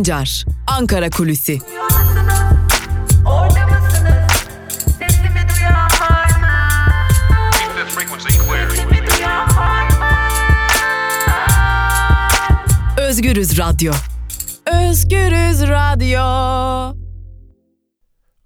Sancar, Ankara Kulüsi. Özgürüz Radyo. Özgürüz Radyo.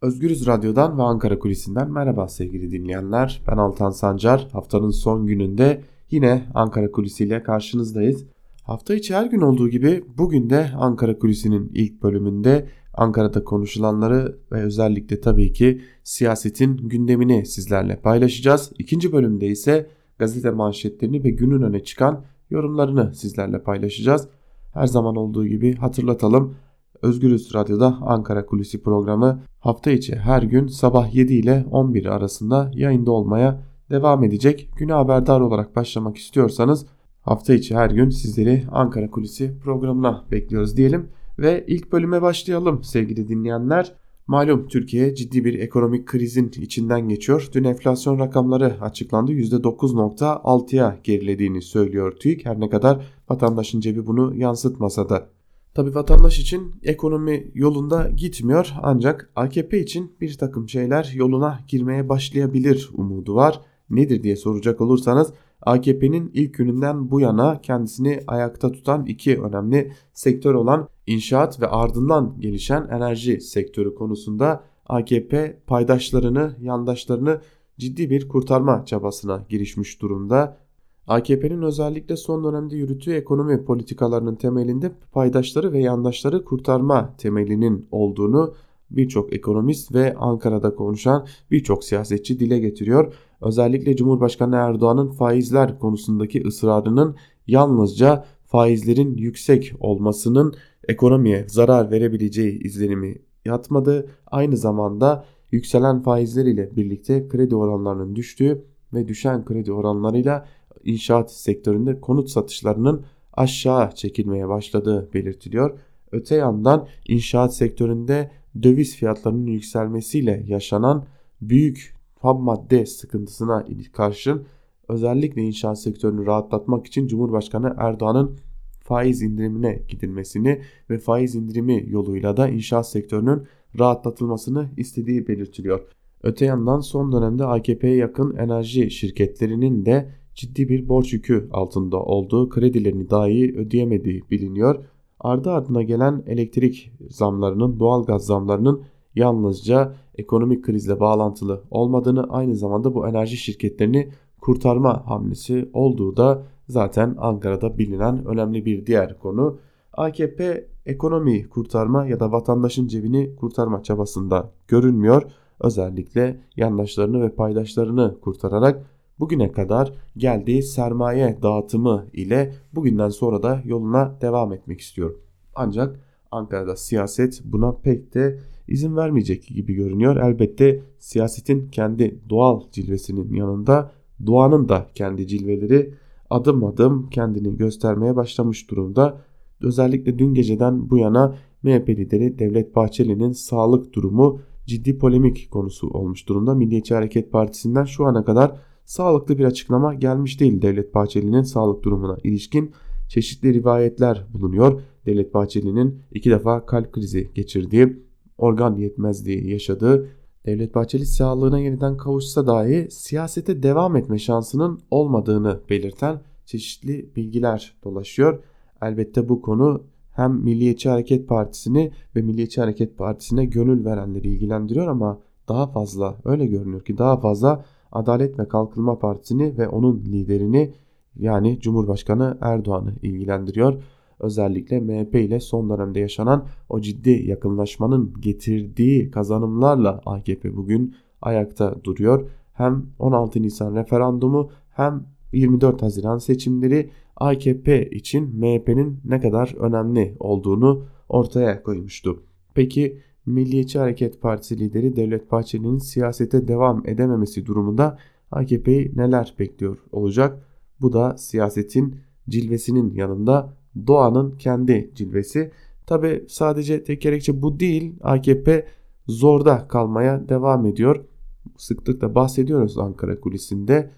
Özgürüz Radyo'dan ve Ankara Kulisi'nden merhaba sevgili dinleyenler. Ben Altan Sancar. Haftanın son gününde yine Ankara Kulisi ile karşınızdayız. Hafta içi her gün olduğu gibi bugün de Ankara Kulisi'nin ilk bölümünde Ankara'da konuşulanları ve özellikle tabii ki siyasetin gündemini sizlerle paylaşacağız. İkinci bölümde ise gazete manşetlerini ve günün öne çıkan yorumlarını sizlerle paylaşacağız. Her zaman olduğu gibi hatırlatalım. Özgürüz Radyo'da Ankara Kulisi programı hafta içi her gün sabah 7 ile 11 arasında yayında olmaya devam edecek. Güne haberdar olarak başlamak istiyorsanız hafta içi her gün sizleri Ankara Kulisi programına bekliyoruz diyelim. Ve ilk bölüme başlayalım sevgili dinleyenler. Malum Türkiye ciddi bir ekonomik krizin içinden geçiyor. Dün enflasyon rakamları açıklandı. %9.6'ya gerilediğini söylüyor TÜİK. Her ne kadar vatandaşın cebi bunu yansıtmasa da. Tabi vatandaş için ekonomi yolunda gitmiyor ancak AKP için bir takım şeyler yoluna girmeye başlayabilir umudu var. Nedir diye soracak olursanız AKP'nin ilk gününden bu yana kendisini ayakta tutan iki önemli sektör olan inşaat ve ardından gelişen enerji sektörü konusunda AKP paydaşlarını, yandaşlarını ciddi bir kurtarma çabasına girişmiş durumda. AKP'nin özellikle son dönemde yürüttüğü ekonomi politikalarının temelinde paydaşları ve yandaşları kurtarma temelinin olduğunu birçok ekonomist ve Ankara'da konuşan birçok siyasetçi dile getiriyor. Özellikle Cumhurbaşkanı Erdoğan'ın faizler konusundaki ısrarının yalnızca faizlerin yüksek olmasının ekonomiye zarar verebileceği izlenimi yatmadı. Aynı zamanda yükselen faizler ile birlikte kredi oranlarının düştüğü ve düşen kredi oranlarıyla inşaat sektöründe konut satışlarının aşağı çekilmeye başladığı belirtiliyor. Öte yandan inşaat sektöründe döviz fiyatlarının yükselmesiyle yaşanan büyük ham madde sıkıntısına karşın özellikle inşaat sektörünü rahatlatmak için Cumhurbaşkanı Erdoğan'ın faiz indirimine gidilmesini ve faiz indirimi yoluyla da inşaat sektörünün rahatlatılmasını istediği belirtiliyor. Öte yandan son dönemde AKP'ye yakın enerji şirketlerinin de ciddi bir borç yükü altında olduğu, kredilerini dahi ödeyemediği biliniyor. Ardı ardına gelen elektrik zamlarının, doğalgaz zamlarının yalnızca ekonomik krizle bağlantılı olmadığını, aynı zamanda bu enerji şirketlerini kurtarma hamlesi olduğu da zaten Ankara'da bilinen önemli bir diğer konu. AKP ekonomiyi kurtarma ya da vatandaşın cebini kurtarma çabasında görünmüyor. Özellikle yandaşlarını ve paydaşlarını kurtararak bugüne kadar geldiği sermaye dağıtımı ile bugünden sonra da yoluna devam etmek istiyor. Ancak Ankara'da siyaset buna pek de izin vermeyecek gibi görünüyor. Elbette siyasetin kendi doğal cilvesinin yanında doğanın da kendi cilveleri adım adım kendini göstermeye başlamış durumda. Özellikle dün geceden bu yana MHP lideri Devlet Bahçeli'nin sağlık durumu ciddi polemik konusu olmuş durumda. Milliyetçi Hareket Partisi'nden şu ana kadar sağlıklı bir açıklama gelmiş değil Devlet Bahçeli'nin sağlık durumuna ilişkin çeşitli rivayetler bulunuyor. Devlet Bahçeli'nin iki defa kalp krizi geçirdiği, organ yetmezliği yaşadığı, Devlet Bahçeli sağlığına yeniden kavuşsa dahi siyasete devam etme şansının olmadığını belirten çeşitli bilgiler dolaşıyor. Elbette bu konu hem Milliyetçi Hareket Partisi'ni ve Milliyetçi Hareket Partisi'ne gönül verenleri ilgilendiriyor ama daha fazla öyle görünüyor ki daha fazla Adalet ve Kalkınma Partisi'ni ve onun liderini yani Cumhurbaşkanı Erdoğan'ı ilgilendiriyor. Özellikle MHP ile son dönemde yaşanan o ciddi yakınlaşmanın getirdiği kazanımlarla AKP bugün ayakta duruyor. Hem 16 Nisan referandumu hem 24 Haziran seçimleri AKP için MHP'nin ne kadar önemli olduğunu ortaya koymuştu. Peki Milliyetçi Hareket Partisi lideri Devlet Bahçeli'nin siyasete devam edememesi durumunda AKP'yi neler bekliyor olacak? Bu da siyasetin cilvesinin yanında doğanın kendi cilvesi. Tabi sadece tek gerekçe bu değil. AKP zorda kalmaya devam ediyor. Sıklıkla bahsediyoruz Ankara kulisinde.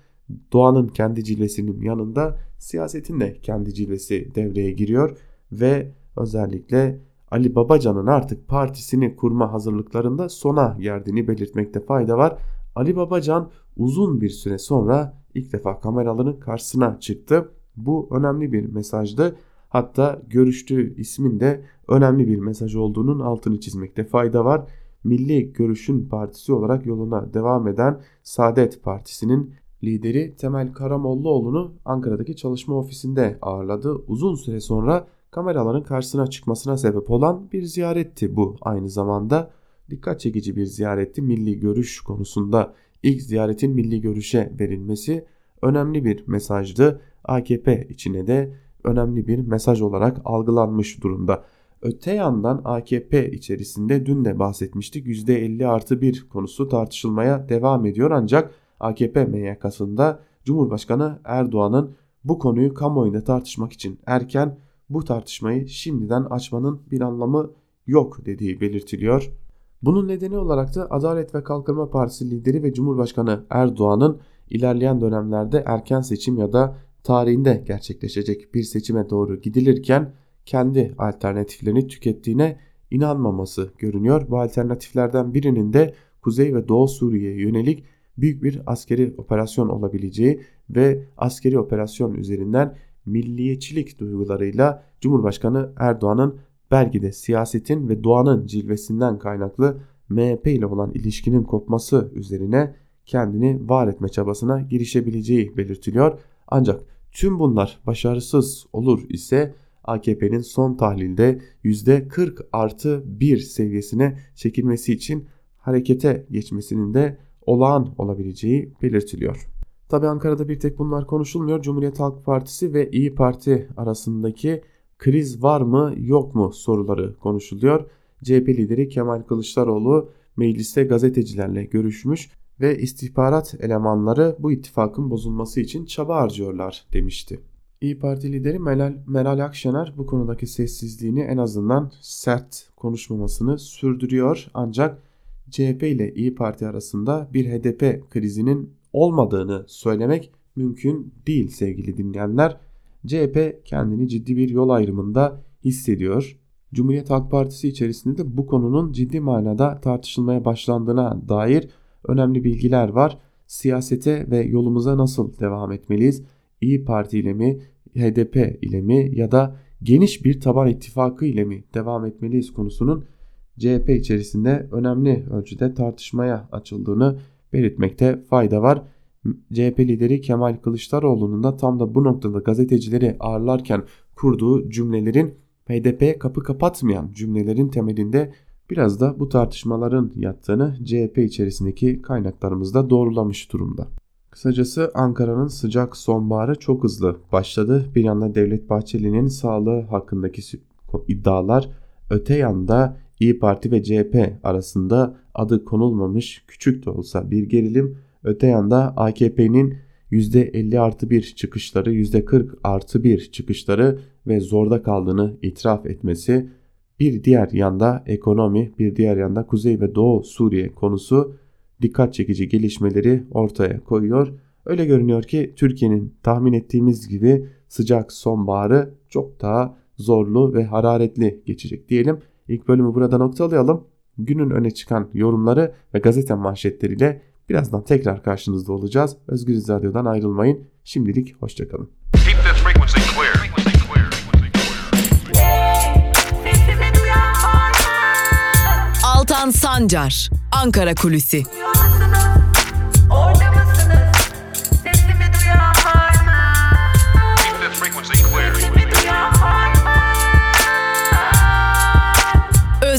Doğanın kendi cilvesinin yanında siyasetin de kendi cilvesi devreye giriyor ve özellikle Ali Babacan'ın artık partisini kurma hazırlıklarında sona geldiğini belirtmekte fayda var. Ali Babacan uzun bir süre sonra ilk defa kameraların karşısına çıktı. Bu önemli bir mesajdı. Hatta görüştüğü ismin de önemli bir mesaj olduğunun altını çizmekte fayda var. Milli Görüş'ün partisi olarak yoluna devam eden Saadet Partisi'nin lideri Temel Karamollaoğlu'nu Ankara'daki çalışma ofisinde ağırladı. Uzun süre sonra kameraların karşısına çıkmasına sebep olan bir ziyaretti bu aynı zamanda. Dikkat çekici bir ziyaretti milli görüş konusunda ilk ziyaretin milli görüşe verilmesi önemli bir mesajdı. AKP içine de önemli bir mesaj olarak algılanmış durumda. Öte yandan AKP içerisinde dün de bahsetmiştik %50 artı 1 konusu tartışılmaya devam ediyor ancak AKP MYK'sında Cumhurbaşkanı Erdoğan'ın bu konuyu kamuoyunda tartışmak için erken bu tartışmayı şimdiden açmanın bir anlamı yok dediği belirtiliyor. Bunun nedeni olarak da Adalet ve Kalkınma Partisi lideri ve Cumhurbaşkanı Erdoğan'ın ilerleyen dönemlerde erken seçim ya da tarihinde gerçekleşecek bir seçime doğru gidilirken kendi alternatiflerini tükettiğine inanmaması görünüyor. Bu alternatiflerden birinin de Kuzey ve Doğu Suriye'ye yönelik büyük bir askeri operasyon olabileceği ve askeri operasyon üzerinden milliyetçilik duygularıyla Cumhurbaşkanı Erdoğan'ın belki de siyasetin ve doğanın cilvesinden kaynaklı MHP ile olan ilişkinin kopması üzerine kendini var etme çabasına girişebileceği belirtiliyor. Ancak tüm bunlar başarısız olur ise AKP'nin son tahlilde %40 artı 1 seviyesine çekilmesi için harekete geçmesinin de olağan olabileceği belirtiliyor. Tabi Ankara'da bir tek bunlar konuşulmuyor. Cumhuriyet Halk Partisi ve İyi Parti arasındaki kriz var mı yok mu soruları konuşuluyor. CHP lideri Kemal Kılıçdaroğlu mecliste gazetecilerle görüşmüş ve istihbarat elemanları bu ittifakın bozulması için çaba harcıyorlar demişti. İyi Parti lideri Meral, Meral Akşener bu konudaki sessizliğini en azından sert konuşmamasını sürdürüyor ancak CHP ile İyi Parti arasında bir HDP krizinin olmadığını söylemek mümkün değil sevgili dinleyenler. CHP kendini ciddi bir yol ayrımında hissediyor. Cumhuriyet Halk Partisi içerisinde de bu konunun ciddi manada tartışılmaya başlandığına dair önemli bilgiler var. Siyasete ve yolumuza nasıl devam etmeliyiz? İyi Parti ile mi, HDP ile mi ya da geniş bir taban ittifakı ile mi devam etmeliyiz konusunun CHP içerisinde önemli ölçüde tartışmaya açıldığını belirtmekte fayda var. CHP lideri Kemal Kılıçdaroğlu'nun da tam da bu noktada gazetecileri ağırlarken kurduğu cümlelerin HDP'ye kapı kapatmayan cümlelerin temelinde biraz da bu tartışmaların yattığını CHP içerisindeki kaynaklarımızda doğrulamış durumda. Kısacası Ankara'nın sıcak sonbaharı çok hızlı başladı. Bir yanda Devlet Bahçeli'nin sağlığı hakkındaki iddialar, öte yanda İyi Parti ve CHP arasında adı konulmamış küçük de olsa bir gerilim. Öte yanda AKP'nin %50 artı 1 çıkışları, %40 artı 1 çıkışları ve zorda kaldığını itiraf etmesi. Bir diğer yanda ekonomi, bir diğer yanda Kuzey ve Doğu Suriye konusu dikkat çekici gelişmeleri ortaya koyuyor. Öyle görünüyor ki Türkiye'nin tahmin ettiğimiz gibi sıcak sonbaharı çok daha zorlu ve hararetli geçecek diyelim. İlk bölümü burada noktalayalım. Günün öne çıkan yorumları ve gazete manşetleriyle birazdan tekrar karşınızda olacağız. Özgür Radyo'dan ayrılmayın. Şimdilik hoşçakalın. Altan Sancar, Ankara Kulüsi.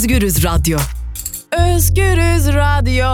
Özgürüz Radyo. Özgürüz Radyo.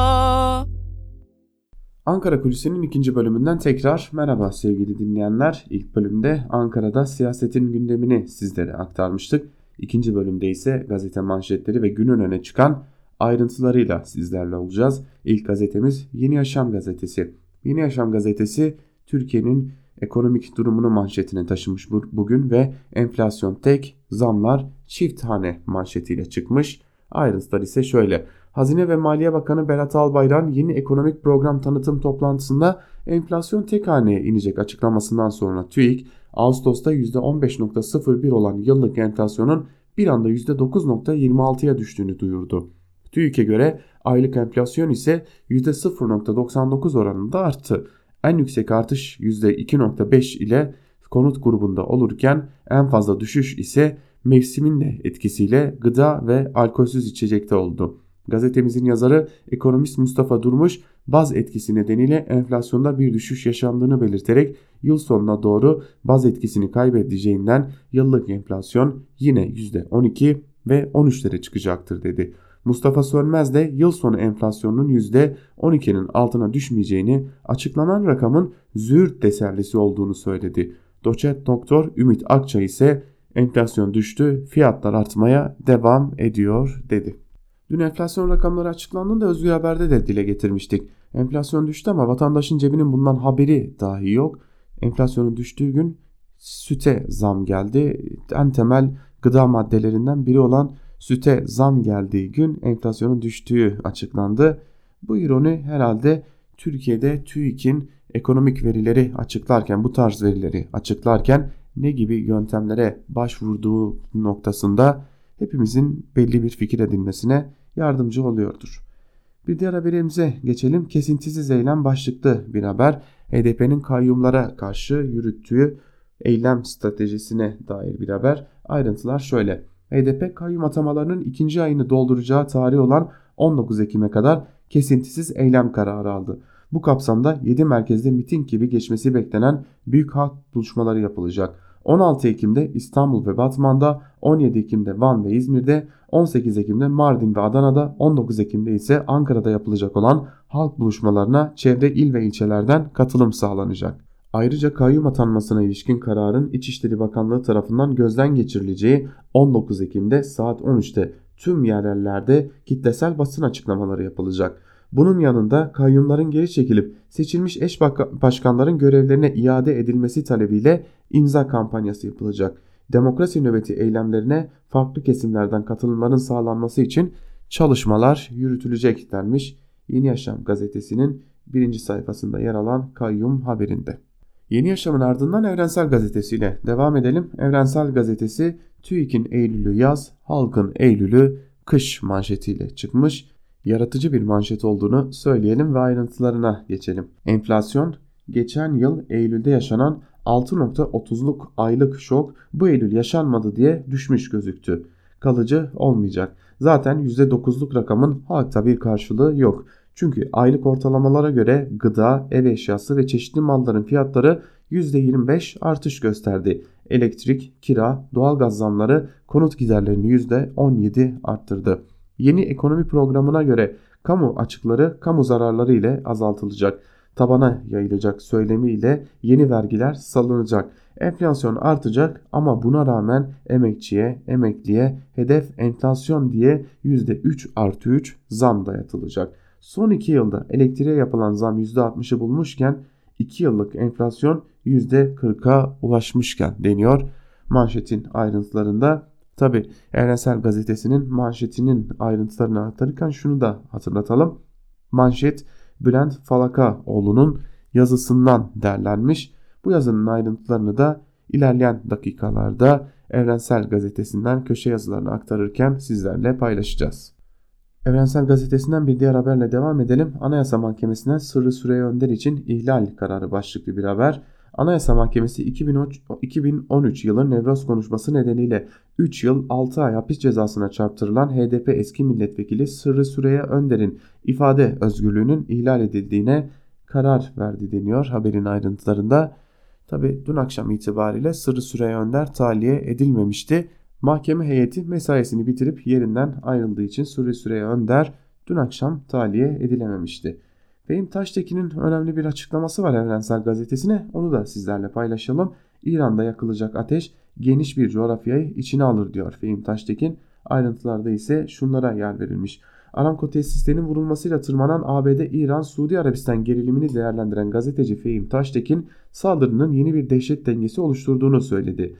Ankara Kulisi'nin ikinci bölümünden tekrar merhaba sevgili dinleyenler. İlk bölümde Ankara'da siyasetin gündemini sizlere aktarmıştık. İkinci bölümde ise gazete manşetleri ve günün öne çıkan ayrıntılarıyla sizlerle olacağız. İlk gazetemiz Yeni Yaşam gazetesi. Yeni Yaşam gazetesi Türkiye'nin ekonomik durumunu manşetine taşımış bugün ve enflasyon tek, zamlar çift hane manşetiyle çıkmış. Ayrıntılar ise şöyle. Hazine ve Maliye Bakanı Berat Albayrak yeni ekonomik program tanıtım toplantısında enflasyon tek haneye inecek açıklamasından sonra TÜİK Ağustos'ta %15.01 olan yıllık enflasyonun bir anda %9.26'ya düştüğünü duyurdu. TÜİK'e göre aylık enflasyon ise %0.99 oranında arttı. En yüksek artış %2.5 ile konut grubunda olurken en fazla düşüş ise mevsimin de etkisiyle gıda ve alkolsüz içecekte oldu. Gazetemizin yazarı ekonomist Mustafa Durmuş baz etkisi nedeniyle enflasyonda bir düşüş yaşandığını belirterek yıl sonuna doğru baz etkisini kaybedeceğinden yıllık enflasyon yine %12 ve 13'lere çıkacaktır dedi. Mustafa Sönmez de yıl sonu enflasyonunun %12'nin altına düşmeyeceğini açıklanan rakamın züğürt tesellisi olduğunu söyledi. Doçent doktor Ümit Akça ise enflasyon düştü fiyatlar artmaya devam ediyor dedi. Dün enflasyon rakamları açıklandığında Özgür Haber'de de dile getirmiştik. Enflasyon düştü ama vatandaşın cebinin bundan haberi dahi yok. Enflasyonun düştüğü gün süte zam geldi. En temel gıda maddelerinden biri olan süte zam geldiği gün enflasyonun düştüğü açıklandı. Bu ironi herhalde Türkiye'de TÜİK'in ekonomik verileri açıklarken bu tarz verileri açıklarken ne gibi yöntemlere başvurduğu noktasında hepimizin belli bir fikir edinmesine yardımcı oluyordur. Bir diğer haberimize geçelim. Kesintisiz eylem başlıklı bir haber. HDP'nin kayyumlara karşı yürüttüğü eylem stratejisine dair bir haber. Ayrıntılar şöyle. HDP kayyum atamalarının ikinci ayını dolduracağı tarih olan 19 Ekim'e kadar kesintisiz eylem kararı aldı. Bu kapsamda 7 merkezde miting gibi geçmesi beklenen büyük halk buluşmaları yapılacak. 16 Ekim'de İstanbul ve Batman'da, 17 Ekim'de Van ve İzmir'de, 18 Ekim'de Mardin ve Adana'da, 19 Ekim'de ise Ankara'da yapılacak olan halk buluşmalarına çevre il ve ilçelerden katılım sağlanacak. Ayrıca kayyum atanmasına ilişkin kararın İçişleri Bakanlığı tarafından gözden geçirileceği 19 Ekim'de saat 13'te tüm yerellerde kitlesel basın açıklamaları yapılacak. Bunun yanında kayyumların geri çekilip seçilmiş eş başkanların görevlerine iade edilmesi talebiyle imza kampanyası yapılacak. Demokrasi nöbeti eylemlerine farklı kesimlerden katılımların sağlanması için çalışmalar yürütülecek denmiş Yeni Yaşam gazetesinin birinci sayfasında yer alan kayyum haberinde. Yeni Yaşam'ın ardından Evrensel Gazetesi ile devam edelim. Evrensel Gazetesi TÜİK'in Eylül'ü yaz, halkın Eylül'ü kış manşetiyle çıkmış yaratıcı bir manşet olduğunu söyleyelim ve ayrıntılarına geçelim. Enflasyon geçen yıl Eylül'de yaşanan 6.30'luk aylık şok bu Eylül yaşanmadı diye düşmüş gözüktü. Kalıcı olmayacak. Zaten %9'luk rakamın halkta bir karşılığı yok. Çünkü aylık ortalamalara göre gıda, ev eşyası ve çeşitli malların fiyatları %25 artış gösterdi. Elektrik, kira, doğalgaz zamları konut giderlerini %17 arttırdı. Yeni ekonomi programına göre kamu açıkları kamu zararları ile azaltılacak. Tabana yayılacak söylemiyle yeni vergiler salınacak. Enflasyon artacak ama buna rağmen emekçiye, emekliye hedef enflasyon diye %3 artı 3 zam dayatılacak. Son 2 yılda elektriğe yapılan zam %60'ı bulmuşken 2 yıllık enflasyon %40'a ulaşmışken deniyor. Manşetin ayrıntılarında Tabi Evrensel Gazetesi'nin manşetinin ayrıntılarını aktarırken şunu da hatırlatalım. Manşet Bülent Falakaoğlu'nun yazısından derlenmiş. Bu yazının ayrıntılarını da ilerleyen dakikalarda Evrensel Gazetesi'nden köşe yazılarını aktarırken sizlerle paylaşacağız. Evrensel Gazetesi'nden bir diğer haberle devam edelim. Anayasa Mahkemesi'nden Sırrı Süreyya Önder için ihlal kararı başlıklı bir haber. Anayasa Mahkemesi 2013 yılı Nevroz konuşması nedeniyle 3 yıl 6 ay hapis cezasına çarptırılan HDP eski milletvekili Sırrı Süreyya Önder'in ifade özgürlüğünün ihlal edildiğine karar verdi deniyor haberin ayrıntılarında. Tabi dün akşam itibariyle Sırrı Süreyya Önder tahliye edilmemişti. Mahkeme heyeti mesaisini bitirip yerinden ayrıldığı için Sırrı Süreyya Önder dün akşam tahliye edilememişti. Fehim Taştekin'in önemli bir açıklaması var Evrensel Gazetesi'ne. Onu da sizlerle paylaşalım. İran'da yakılacak ateş geniş bir coğrafyayı içine alır diyor Fehim Taştekin. Ayrıntılarda ise şunlara yer verilmiş. Aramco tesislerinin vurulmasıyla tırmanan ABD, İran, Suudi Arabistan gerilimini değerlendiren gazeteci Fehim Taştekin saldırının yeni bir dehşet dengesi oluşturduğunu söyledi.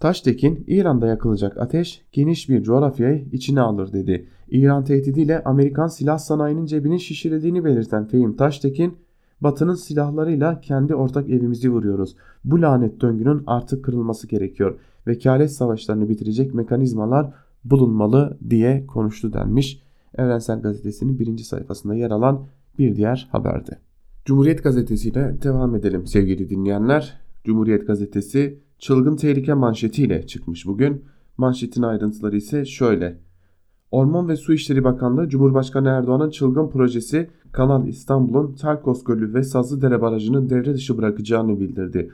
Taştekin, İran'da yakılacak ateş geniş bir coğrafyayı içine alır dedi. İran tehdidiyle Amerikan silah sanayinin cebini şişirdiğini belirten Fehim Taştekin, Batı'nın silahlarıyla kendi ortak evimizi vuruyoruz. Bu lanet döngünün artık kırılması gerekiyor. vekalet savaşlarını bitirecek mekanizmalar bulunmalı diye konuştu denmiş. Evrensel Gazetesi'nin birinci sayfasında yer alan bir diğer haberde. Cumhuriyet Gazetesi ile devam edelim sevgili dinleyenler. Cumhuriyet Gazetesi çılgın tehlike manşetiyle çıkmış bugün. Manşetin ayrıntıları ise şöyle. Orman ve Su İşleri Bakanlığı Cumhurbaşkanı Erdoğan'ın çılgın projesi Kanal İstanbul'un Terkos Gölü ve Sazlıdere Barajı'nı devre dışı bırakacağını bildirdi.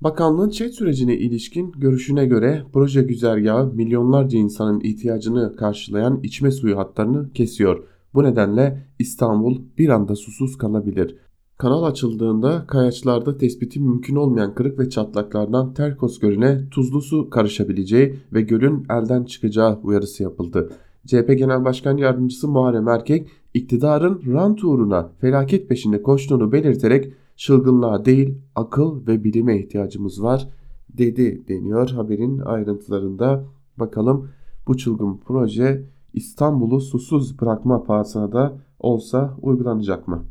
Bakanlığın çet sürecine ilişkin görüşüne göre proje güzergahı milyonlarca insanın ihtiyacını karşılayan içme suyu hatlarını kesiyor. Bu nedenle İstanbul bir anda susuz kalabilir. Kanal açıldığında kayaçlarda tespiti mümkün olmayan kırık ve çatlaklardan Terkos Gölü'ne tuzlu su karışabileceği ve gölün elden çıkacağı uyarısı yapıldı. CHP Genel Başkan Yardımcısı Muharrem Erkek iktidarın rant uğruna felaket peşinde koştuğunu belirterek çılgınlığa değil akıl ve bilime ihtiyacımız var dedi deniyor haberin ayrıntılarında. Bakalım bu çılgın proje İstanbul'u susuz bırakma pahasına da olsa uygulanacak mı?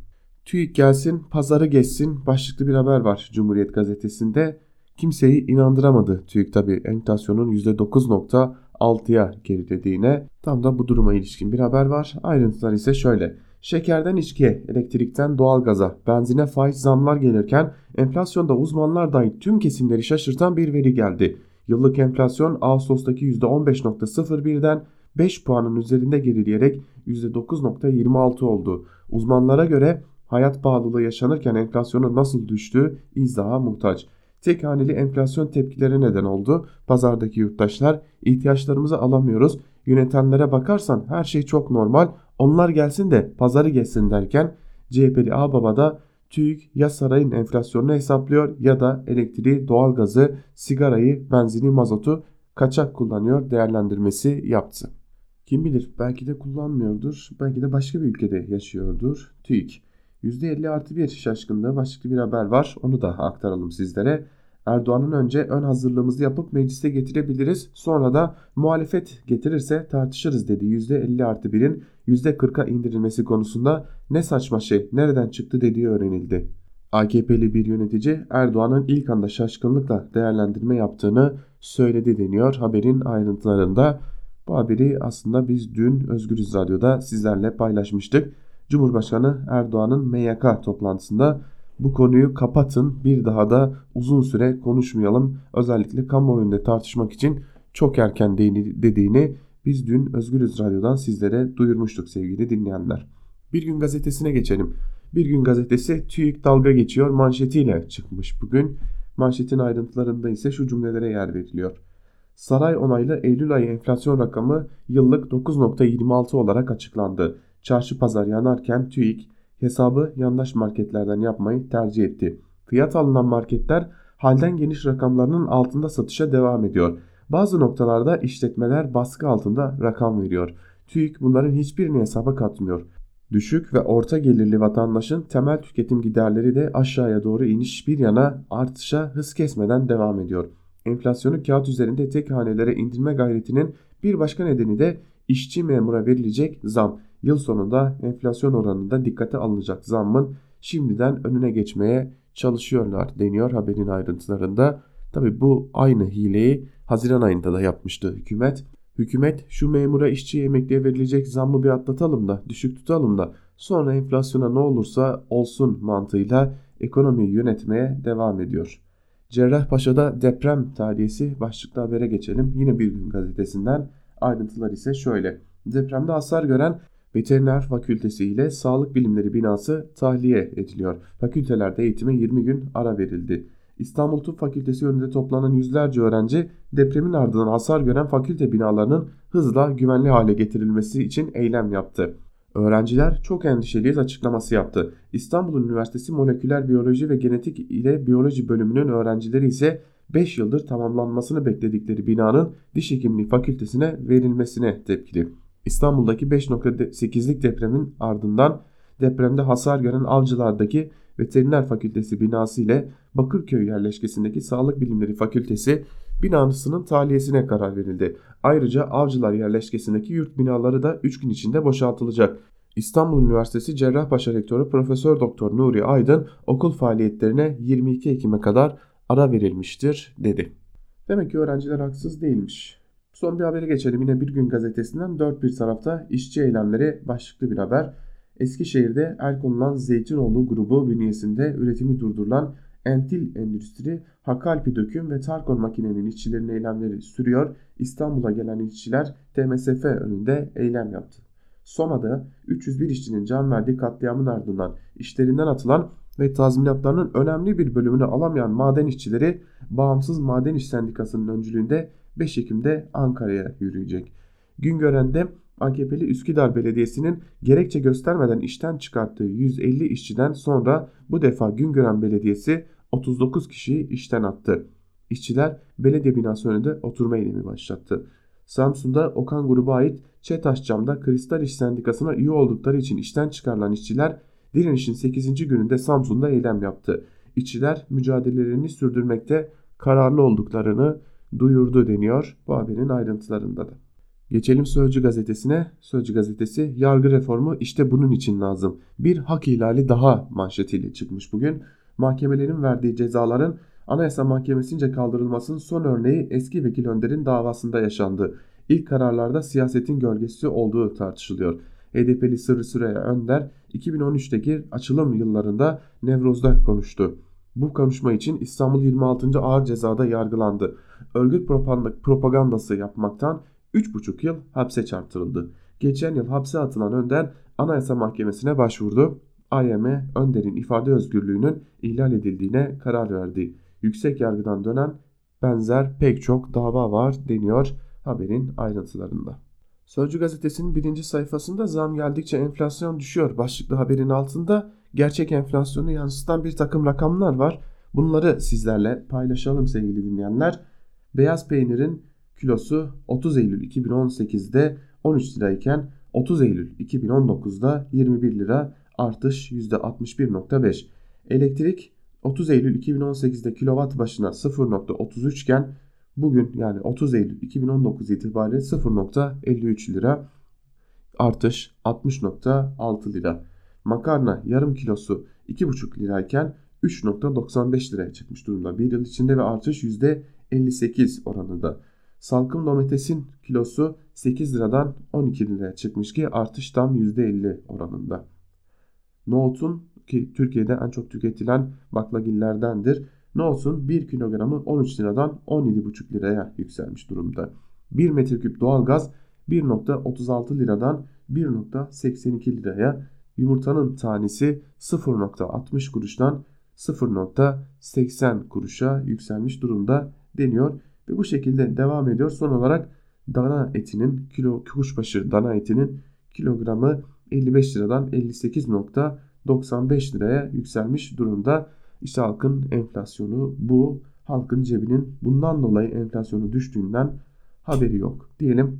TÜİK gelsin pazarı geçsin başlıklı bir haber var Cumhuriyet gazetesinde. Kimseyi inandıramadı TÜİK tabi enflasyonun %9.6'ya gerilediğine. Tam da bu duruma ilişkin bir haber var. Ayrıntılar ise şöyle. Şekerden içkiye, elektrikten doğalgaza, benzine faiz zamlar gelirken enflasyonda uzmanlar dahil tüm kesimleri şaşırtan bir veri geldi. Yıllık enflasyon Ağustos'taki %15.01'den 5 puanın üzerinde gerileyerek %9.26 oldu. Uzmanlara göre hayat pahalılığı yaşanırken enflasyonun nasıl düştüğü izaha muhtaç. Tek haneli enflasyon tepkileri neden oldu. Pazardaki yurttaşlar ihtiyaçlarımızı alamıyoruz. Yönetenlere bakarsan her şey çok normal. Onlar gelsin de pazarı geçsin derken CHP'li Ağbaba da TÜİK ya sarayın enflasyonunu hesaplıyor ya da elektriği, doğalgazı, sigarayı, benzini, mazotu kaçak kullanıyor değerlendirmesi yaptı. Kim bilir belki de kullanmıyordur, belki de başka bir ülkede yaşıyordur TÜİK. %50 artı bir şaşkınlığı başlıklı bir haber var. Onu da aktaralım sizlere. Erdoğan'ın önce ön hazırlığımızı yapıp meclise getirebiliriz. Sonra da muhalefet getirirse tartışırız dedi. %50 artı 1'in %40'a indirilmesi konusunda ne saçma şey nereden çıktı dediği öğrenildi. AKP'li bir yönetici Erdoğan'ın ilk anda şaşkınlıkla değerlendirme yaptığını söyledi deniyor haberin ayrıntılarında. Bu haberi aslında biz dün Özgürüz Radyo'da sizlerle paylaşmıştık. Cumhurbaşkanı Erdoğan'ın MYK toplantısında bu konuyu kapatın bir daha da uzun süre konuşmayalım özellikle kamuoyunda tartışmak için çok erken dediğini biz dün Özgürüz Radyo'dan sizlere duyurmuştuk sevgili dinleyenler. Bir gün gazetesine geçelim. Bir gün gazetesi TÜİK dalga geçiyor manşetiyle çıkmış bugün. Manşetin ayrıntılarında ise şu cümlelere yer veriliyor. Saray onaylı Eylül ayı enflasyon rakamı yıllık 9.26 olarak açıklandı. Çarşı pazar yanarken TÜİK hesabı yandaş marketlerden yapmayı tercih etti. Fiyat alınan marketler halden geniş rakamlarının altında satışa devam ediyor. Bazı noktalarda işletmeler baskı altında rakam veriyor. TÜİK bunların hiçbirini hesaba katmıyor. Düşük ve orta gelirli vatandaşın temel tüketim giderleri de aşağıya doğru iniş bir yana artışa hız kesmeden devam ediyor. Enflasyonu kağıt üzerinde tek hanelere indirme gayretinin bir başka nedeni de işçi memura verilecek zam yıl sonunda enflasyon oranında dikkate alınacak zammın şimdiden önüne geçmeye çalışıyorlar deniyor haberin ayrıntılarında. Tabi bu aynı hileyi Haziran ayında da yapmıştı hükümet. Hükümet şu memura işçi emekliye verilecek zammı bir atlatalım da düşük tutalım da sonra enflasyona ne olursa olsun mantığıyla ekonomiyi yönetmeye devam ediyor. Cerrahpaşa'da deprem taliyesi başlıklı habere geçelim. Yine bir gün gazetesinden ayrıntılar ise şöyle. Depremde hasar gören Veteriner Fakültesi ile Sağlık Bilimleri binası tahliye ediliyor. Fakültelerde eğitime 20 gün ara verildi. İstanbul Tıp Fakültesi önünde toplanan yüzlerce öğrenci depremin ardından hasar gören fakülte binalarının hızla güvenli hale getirilmesi için eylem yaptı. Öğrenciler çok endişeliyiz açıklaması yaptı. İstanbul Üniversitesi Moleküler Biyoloji ve Genetik ile Biyoloji bölümünün öğrencileri ise 5 yıldır tamamlanmasını bekledikleri binanın diş hekimliği fakültesine verilmesine tepkili. İstanbul'daki 5.8'lik depremin ardından depremde hasar gören Avcılar'daki Veteriner Fakültesi binası ile Bakırköy yerleşkesindeki Sağlık Bilimleri Fakültesi binasının tahliyesine karar verildi. Ayrıca Avcılar yerleşkesindeki yurt binaları da 3 gün içinde boşaltılacak. İstanbul Üniversitesi Cerrahpaşa Rektörü Profesör Doktor Nuri Aydın okul faaliyetlerine 22 Ekim'e kadar ara verilmiştir dedi. Demek ki öğrenciler haksız değilmiş. Son bir habere geçelim. Yine Bir Gün Gazetesi'nden dört bir tarafta işçi eylemleri başlıklı bir haber. Eskişehir'de el konulan Zeytinoğlu grubu bünyesinde üretimi durdurulan Entil Endüstri, Hakalpi Döküm ve Tarkon Makine'nin işçilerinin eylemleri sürüyor. İstanbul'a gelen işçiler TMSF önünde eylem yaptı. Soma'da 301 işçinin can verdiği katliamın ardından işlerinden atılan ve tazminatlarının önemli bir bölümünü alamayan maden işçileri Bağımsız Maden İş Sendikası'nın öncülüğünde 5 Ekim'de Ankara'ya yürüyecek. Güngören'de AKP'li Üsküdar Belediyesi'nin gerekçe göstermeden işten çıkarttığı 150 işçiden sonra bu defa Güngören Belediyesi 39 kişiyi işten attı. İşçiler belediye binası önünde oturma eylemi başlattı. Samsun'da Okan grubu ait Çetaşcam'da Kristal İş Sendikası'na üye oldukları için işten çıkarılan işçiler direnişin 8. gününde Samsun'da eylem yaptı. İşçiler mücadelelerini sürdürmekte kararlı olduklarını duyurdu deniyor bu haberin ayrıntılarında da. Geçelim Sözcü gazetesine. Sözcü gazetesi yargı reformu işte bunun için lazım. Bir hak ihlali daha manşetiyle çıkmış bugün. Mahkemelerin verdiği cezaların Anayasa Mahkemesi'nce kaldırılmasının son örneği eski vekil Önder'in davasında yaşandı. İlk kararlarda siyasetin gölgesi olduğu tartışılıyor. HDP'li Sırrı Süreyya Önder 2013'teki açılım yıllarında Nevroz'da konuştu. Bu konuşma için İstanbul 26. Ağır Ceza'da yargılandı. Örgüt propagandası yapmaktan 3,5 yıl hapse çarptırıldı. Geçen yıl hapse atılan Önder Anayasa Mahkemesi'ne başvurdu. AYM Önder'in ifade özgürlüğünün ihlal edildiğine karar verdi. Yüksek yargıdan dönen benzer pek çok dava var deniyor haberin ayrıntılarında. Sözcü gazetesinin birinci sayfasında zam geldikçe enflasyon düşüyor başlıklı haberin altında gerçek enflasyonu yansıtan bir takım rakamlar var. Bunları sizlerle paylaşalım sevgili dinleyenler. Beyaz peynirin kilosu 30 Eylül 2018'de 13 lirayken 30 Eylül 2019'da 21 lira artış %61.5. Elektrik 30 Eylül 2018'de kilowatt başına 0.33 iken bugün yani 30 Eylül 2019 itibariyle 0.53 lira artış 60.6 lira. Makarna yarım kilosu 2,5 lirayken 3.95 liraya çıkmış durumda. Bir yıl içinde ve artış %58 oranında. Salkım domatesin kilosu 8 liradan 12 liraya çıkmış ki artış tam %50 oranında. Nohutun ki Türkiye'de en çok tüketilen baklagillerdendir. Nohutun 1 kilogramı 13 liradan 17,5 liraya yükselmiş durumda. 1 metreküp doğalgaz 1.36 liradan 1.82 liraya, yumurtanın tanesi 0.60 kuruştan 0.80 kuruşa yükselmiş durumda deniyor ve bu şekilde devam ediyor. Son olarak dana etinin kilo kuşbaşı dana etinin kilogramı 55 liradan 58.95 liraya yükselmiş durumda. İşte halkın enflasyonu bu. Halkın cebinin bundan dolayı enflasyonu düştüğünden haberi yok diyelim.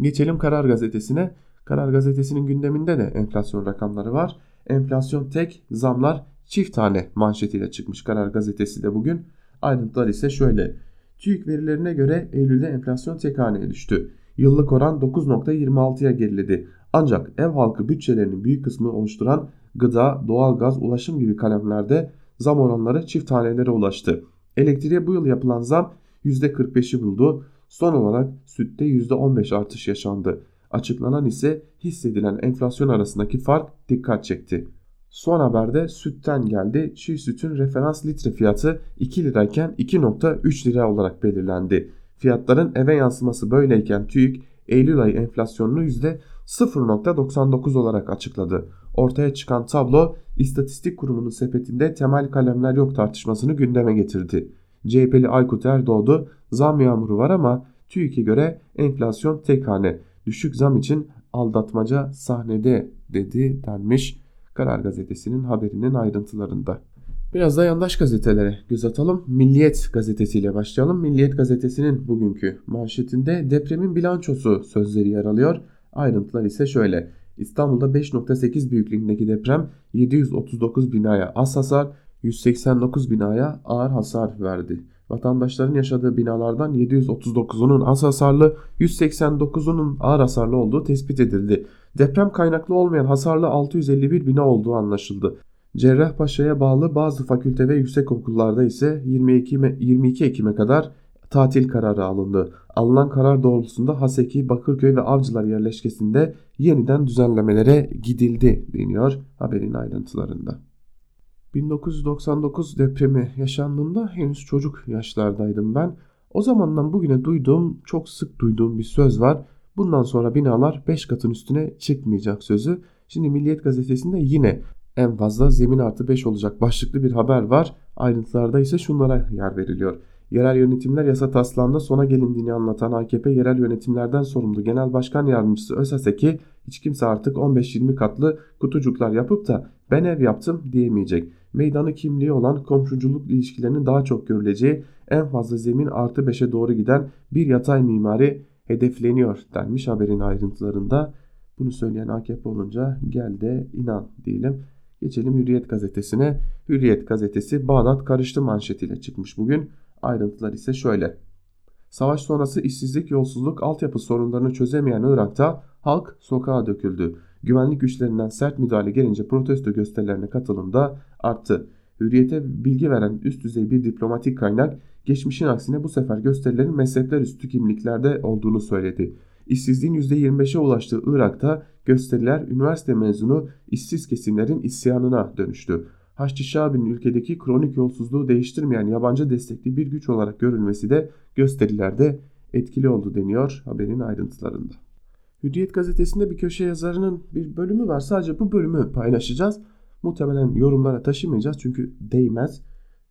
Geçelim Karar Gazetesi'ne. Karar Gazetesi'nin gündeminde de enflasyon rakamları var. Enflasyon tek, zamlar çift tane manşetiyle çıkmış Karar Gazetesi de bugün. Ayrıntılar ise şöyle. TÜİK verilerine göre Eylül'de enflasyon tek haneye düştü. Yıllık oran 9.26'ya geriledi. Ancak ev halkı bütçelerinin büyük kısmını oluşturan gıda, doğalgaz, ulaşım gibi kalemlerde zam oranları çift hanelere ulaştı. Elektriğe bu yıl yapılan zam %45'i buldu. Son olarak sütte %15 artış yaşandı. Açıklanan ise hissedilen enflasyon arasındaki fark dikkat çekti. Son haberde sütten geldi. Çiğ sütün referans litre fiyatı 2 lirayken 2.3 lira olarak belirlendi. Fiyatların eve yansıması böyleyken TÜİK Eylül ayı enflasyonunu %0.99 olarak açıkladı. Ortaya çıkan tablo İstatistik Kurumu'nun sepetinde temel kalemler yok tartışmasını gündeme getirdi. CHP'li Aykut Erdoğdu zam yağmuru var ama TÜİK'e göre enflasyon tek hane. Düşük zam için aldatmaca sahnede dedi denmiş. Karar Gazetesi'nin haberinin ayrıntılarında. Biraz da yandaş gazetelere göz atalım. Milliyet gazetesiyle başlayalım. Milliyet gazetesinin bugünkü manşetinde depremin bilançosu sözleri yer alıyor. Ayrıntılar ise şöyle. İstanbul'da 5.8 büyüklüğündeki deprem 739 binaya az hasar, 189 binaya ağır hasar verdi. Vatandaşların yaşadığı binalardan 739'unun az hasarlı, 189'unun ağır hasarlı olduğu tespit edildi. Deprem kaynaklı olmayan hasarlı 651 bina olduğu anlaşıldı. Cerrahpaşa'ya bağlı bazı fakülte ve yüksek okullarda ise 22, 22 Ekim'e kadar tatil kararı alındı. Alınan karar doğrultusunda Haseki, Bakırköy ve Avcılar yerleşkesinde yeniden düzenlemelere gidildi deniyor haberin ayrıntılarında. 1999 depremi yaşandığında henüz çocuk yaşlardaydım ben. O zamandan bugüne duyduğum, çok sık duyduğum bir söz var. Bundan sonra binalar 5 katın üstüne çıkmayacak sözü. Şimdi Milliyet gazetesinde yine en fazla zemin artı 5 olacak başlıklı bir haber var. Ayrıntılarda ise şunlara yer veriliyor. Yerel yönetimler yasa taslağında sona gelindiğini anlatan AKP yerel yönetimlerden sorumlu Genel Başkan Yardımcısı Özaseki hiç kimse artık 15-20 katlı kutucuklar yapıp da ben ev yaptım diyemeyecek. Meydanı kimliği olan komşuculuk ilişkilerinin daha çok görüleceği en fazla zemin artı 5'e doğru giden bir yatay mimari hedefleniyor denmiş haberin ayrıntılarında. Bunu söyleyen AKP olunca gel de inan diyelim. Geçelim Hürriyet gazetesine. Hürriyet gazetesi Bağdat karıştı manşetiyle çıkmış bugün. Ayrıntılar ise şöyle. Savaş sonrası işsizlik, yolsuzluk, altyapı sorunlarını çözemeyen Irak'ta halk sokağa döküldü. Güvenlik güçlerinden sert müdahale gelince protesto gösterilerine katılım da arttı. Hürriyete bilgi veren üst düzey bir diplomatik kaynak geçmişin aksine bu sefer gösterilerin mezhepler üstü kimliklerde olduğunu söyledi. İşsizliğin %25'e ulaştığı Irak'ta gösteriler üniversite mezunu işsiz kesimlerin isyanına dönüştü. Haçlı Şabi'nin ülkedeki kronik yolsuzluğu değiştirmeyen yabancı destekli bir güç olarak görülmesi de gösterilerde etkili oldu deniyor haberin ayrıntılarında. Hürriyet gazetesinde bir köşe yazarının bir bölümü var. Sadece bu bölümü paylaşacağız. Muhtemelen yorumlara taşımayacağız çünkü değmez.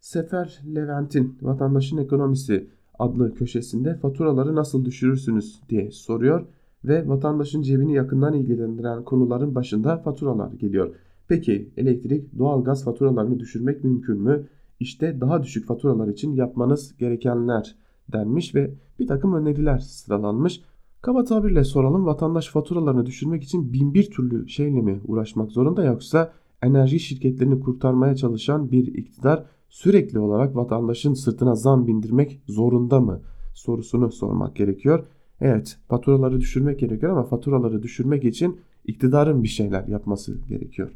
Sefer Levent'in Vatandaşın Ekonomisi adlı köşesinde faturaları nasıl düşürürsünüz diye soruyor ve vatandaşın cebini yakından ilgilendiren konuların başında faturalar geliyor. Peki elektrik, doğalgaz faturalarını düşürmek mümkün mü? İşte daha düşük faturalar için yapmanız gerekenler denmiş ve bir takım öneriler sıralanmış. Kaba tabirle soralım vatandaş faturalarını düşürmek için bin bir türlü şeyle mi uğraşmak zorunda yoksa enerji şirketlerini kurtarmaya çalışan bir iktidar sürekli olarak vatandaşın sırtına zam bindirmek zorunda mı sorusunu sormak gerekiyor. Evet faturaları düşürmek gerekiyor ama faturaları düşürmek için iktidarın bir şeyler yapması gerekiyor.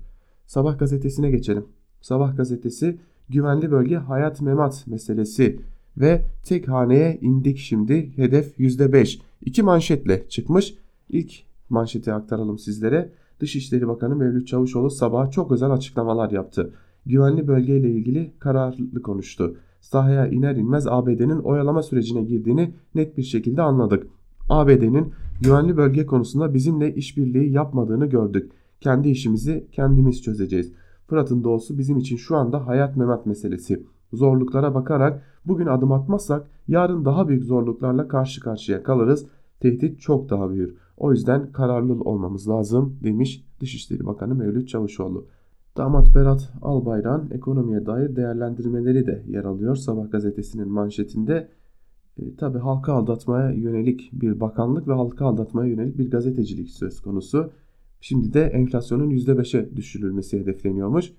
Sabah gazetesine geçelim. Sabah gazetesi güvenli bölge hayat memat meselesi ve tek haneye indik şimdi hedef %5. İki manşetle çıkmış. İlk manşeti aktaralım sizlere. Dışişleri Bakanı Mevlüt Çavuşoğlu sabah çok özel açıklamalar yaptı. Güvenli bölgeyle ilgili kararlı konuştu. Sahaya iner inmez ABD'nin oyalama sürecine girdiğini net bir şekilde anladık. ABD'nin güvenli bölge konusunda bizimle işbirliği yapmadığını gördük. Kendi işimizi kendimiz çözeceğiz. Fırat'ın doğusu bizim için şu anda hayat memat meselesi. Zorluklara bakarak bugün adım atmazsak yarın daha büyük zorluklarla karşı karşıya kalırız. Tehdit çok daha büyür. O yüzden kararlı olmamız lazım demiş Dışişleri Bakanı Mevlüt Çavuşoğlu. Damat Berat Albayrak'ın ekonomiye dair değerlendirmeleri de yer alıyor Sabah gazetesinin manşetinde. E, Tabi halka aldatmaya yönelik bir bakanlık ve halka aldatmaya yönelik bir gazetecilik söz konusu. Şimdi de enflasyonun %5'e düşürülmesi hedefleniyormuş.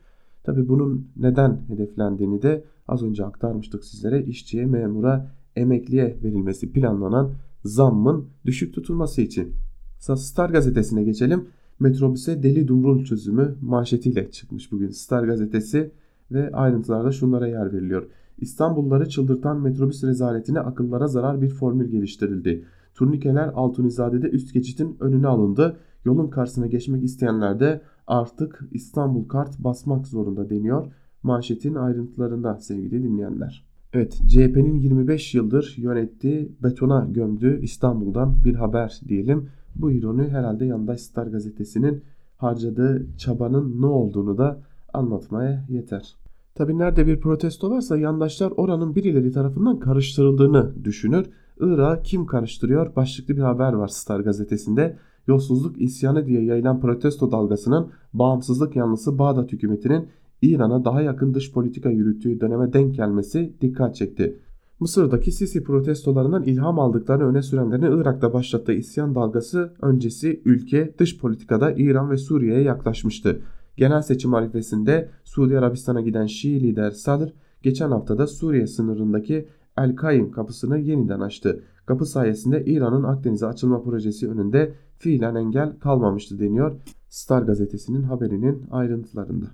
Tabi bunun neden hedeflendiğini de az önce aktarmıştık sizlere. İşçiye, memura, emekliye verilmesi planlanan zammın düşük tutulması için. Star gazetesine geçelim. Metrobüse deli dumrul çözümü manşetiyle çıkmış bugün Star gazetesi ve ayrıntılarda şunlara yer veriliyor. İstanbulluları çıldırtan metrobüs rezaletine akıllara zarar bir formül geliştirildi. Turnikeler Altunizade'de üst geçitin önüne alındı. Yolun karşısına geçmek isteyenler de artık İstanbul kart basmak zorunda deniyor. Manşetin ayrıntılarında sevgili dinleyenler. Evet CHP'nin 25 yıldır yönettiği betona gömdüğü İstanbul'dan bir haber diyelim. Bu ironi herhalde yandaş Star gazetesinin harcadığı çabanın ne olduğunu da anlatmaya yeter. Tabi nerede bir protesto varsa yandaşlar oranın birileri tarafından karıştırıldığını düşünür. Irak'ı kim karıştırıyor başlıklı bir haber var Star gazetesinde. Yolsuzluk isyanı diye yayılan protesto dalgasının bağımsızlık yanlısı Bağdat hükümetinin İran'a daha yakın dış politika yürüttüğü döneme denk gelmesi dikkat çekti. Mısır'daki Sisi protestolarından ilham aldıklarını öne sürenlerin Irak'ta başlattığı isyan dalgası öncesi ülke dış politikada İran ve Suriye'ye yaklaşmıştı. Genel seçim arifesinde Suudi Arabistan'a giden Şii lider Sadr geçen haftada Suriye sınırındaki El-Kaim kapısını yeniden açtı. Kapı sayesinde İran'ın Akdeniz'e açılma projesi önünde fiilen engel kalmamıştı deniyor Star gazetesinin haberinin ayrıntılarında.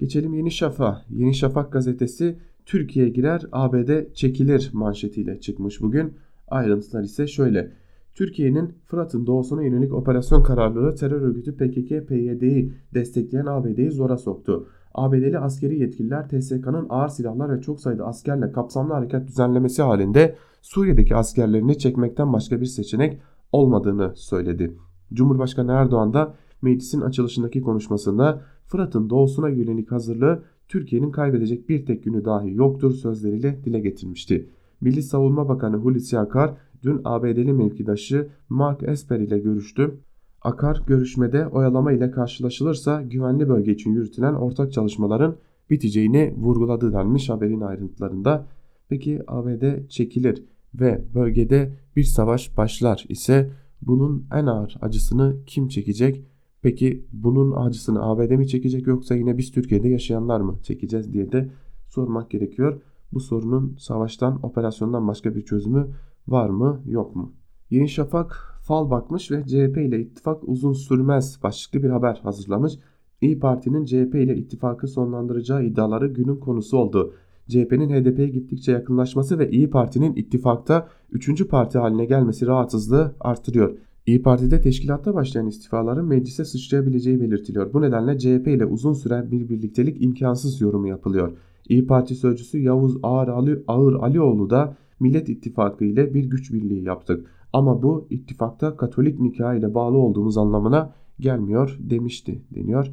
Geçelim Yeni Şafak. Yeni Şafak gazetesi Türkiye girer ABD çekilir manşetiyle çıkmış bugün. Ayrıntılar ise şöyle. Türkiye'nin Fırat'ın doğusuna yönelik operasyon kararlılığı terör örgütü PKK-PYD'yi destekleyen ABD'yi zora soktu. ABD'li askeri yetkililer TSK'nın ağır silahlar ve çok sayıda askerle kapsamlı harekat düzenlemesi halinde Suriye'deki askerlerini çekmekten başka bir seçenek olmadığını söyledi. Cumhurbaşkanı Erdoğan da meclisin açılışındaki konuşmasında Fırat'ın doğusuna yönelik hazırlığı Türkiye'nin kaybedecek bir tek günü dahi yoktur sözleriyle dile getirmişti. Milli Savunma Bakanı Hulusi Akar dün ABD'li mevkidaşı Mark Esper ile görüştü. Akar görüşmede oyalama ile karşılaşılırsa güvenli bölge için yürütülen ortak çalışmaların biteceğini vurguladı denmiş haberin ayrıntılarında. Peki ABD çekilir ve bölgede bir savaş başlar ise bunun en ağır acısını kim çekecek? Peki bunun acısını ABD mi çekecek yoksa yine biz Türkiye'de yaşayanlar mı çekeceğiz diye de sormak gerekiyor. Bu sorunun savaştan, operasyondan başka bir çözümü var mı yok mu? Yeni Şafak fal bakmış ve CHP ile ittifak uzun sürmez başlıklı bir haber hazırlamış. İyi Parti'nin CHP ile ittifakı sonlandıracağı iddiaları günün konusu oldu. CHP'nin HDP'ye gittikçe yakınlaşması ve İyi Parti'nin ittifakta 3. parti haline gelmesi rahatsızlığı artırıyor. İyi Parti'de teşkilatta başlayan istifaların meclise sıçrayabileceği belirtiliyor. Bu nedenle CHP ile uzun süren bir birliktelik imkansız yorumu yapılıyor. İyi Parti sözcüsü Yavuz Ağır, Ali, Ağır Alioğlu da Millet İttifakı ile bir güç birliği yaptık. Ama bu ittifakta Katolik nikahı ile bağlı olduğumuz anlamına gelmiyor demişti deniyor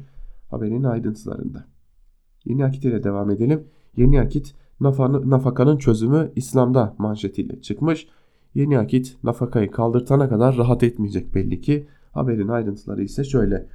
haberin ayrıntılarında. Yeni akit ile devam edelim. Yeni akit nafakanın çözümü İslam'da manşetiyle çıkmış. Yeni akit nafakayı kaldırtana kadar rahat etmeyecek belli ki. Haberin ayrıntıları ise şöyle.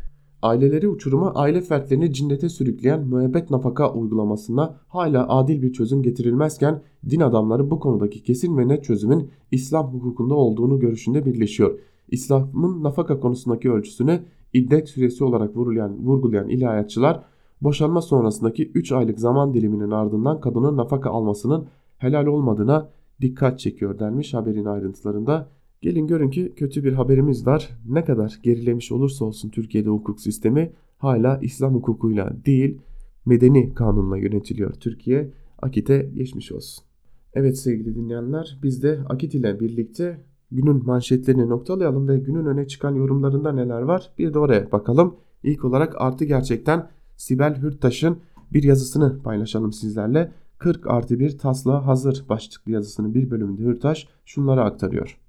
Aileleri uçuruma aile fertlerini cinnete sürükleyen müebbet nafaka uygulamasına hala adil bir çözüm getirilmezken din adamları bu konudaki kesin ve net çözümün İslam hukukunda olduğunu görüşünde birleşiyor. İslam'ın nafaka konusundaki ölçüsünü iddet süresi olarak vurgulayan, vurgulayan ilahiyatçılar boşanma sonrasındaki 3 aylık zaman diliminin ardından kadının nafaka almasının helal olmadığına dikkat çekiyor denmiş haberin ayrıntılarında. Gelin görün ki kötü bir haberimiz var. Ne kadar gerilemiş olursa olsun Türkiye'de hukuk sistemi hala İslam hukukuyla değil medeni kanunla yönetiliyor Türkiye. Akit'e geçmiş olsun. Evet sevgili dinleyenler biz de Akit ile birlikte günün manşetlerini noktalayalım ve günün öne çıkan yorumlarında neler var bir de oraya bakalım. İlk olarak artı gerçekten Sibel Hürttaş'ın bir yazısını paylaşalım sizlerle. 40 artı bir tasla hazır başlıklı yazısının bir bölümünde Hürtaş şunları aktarıyor.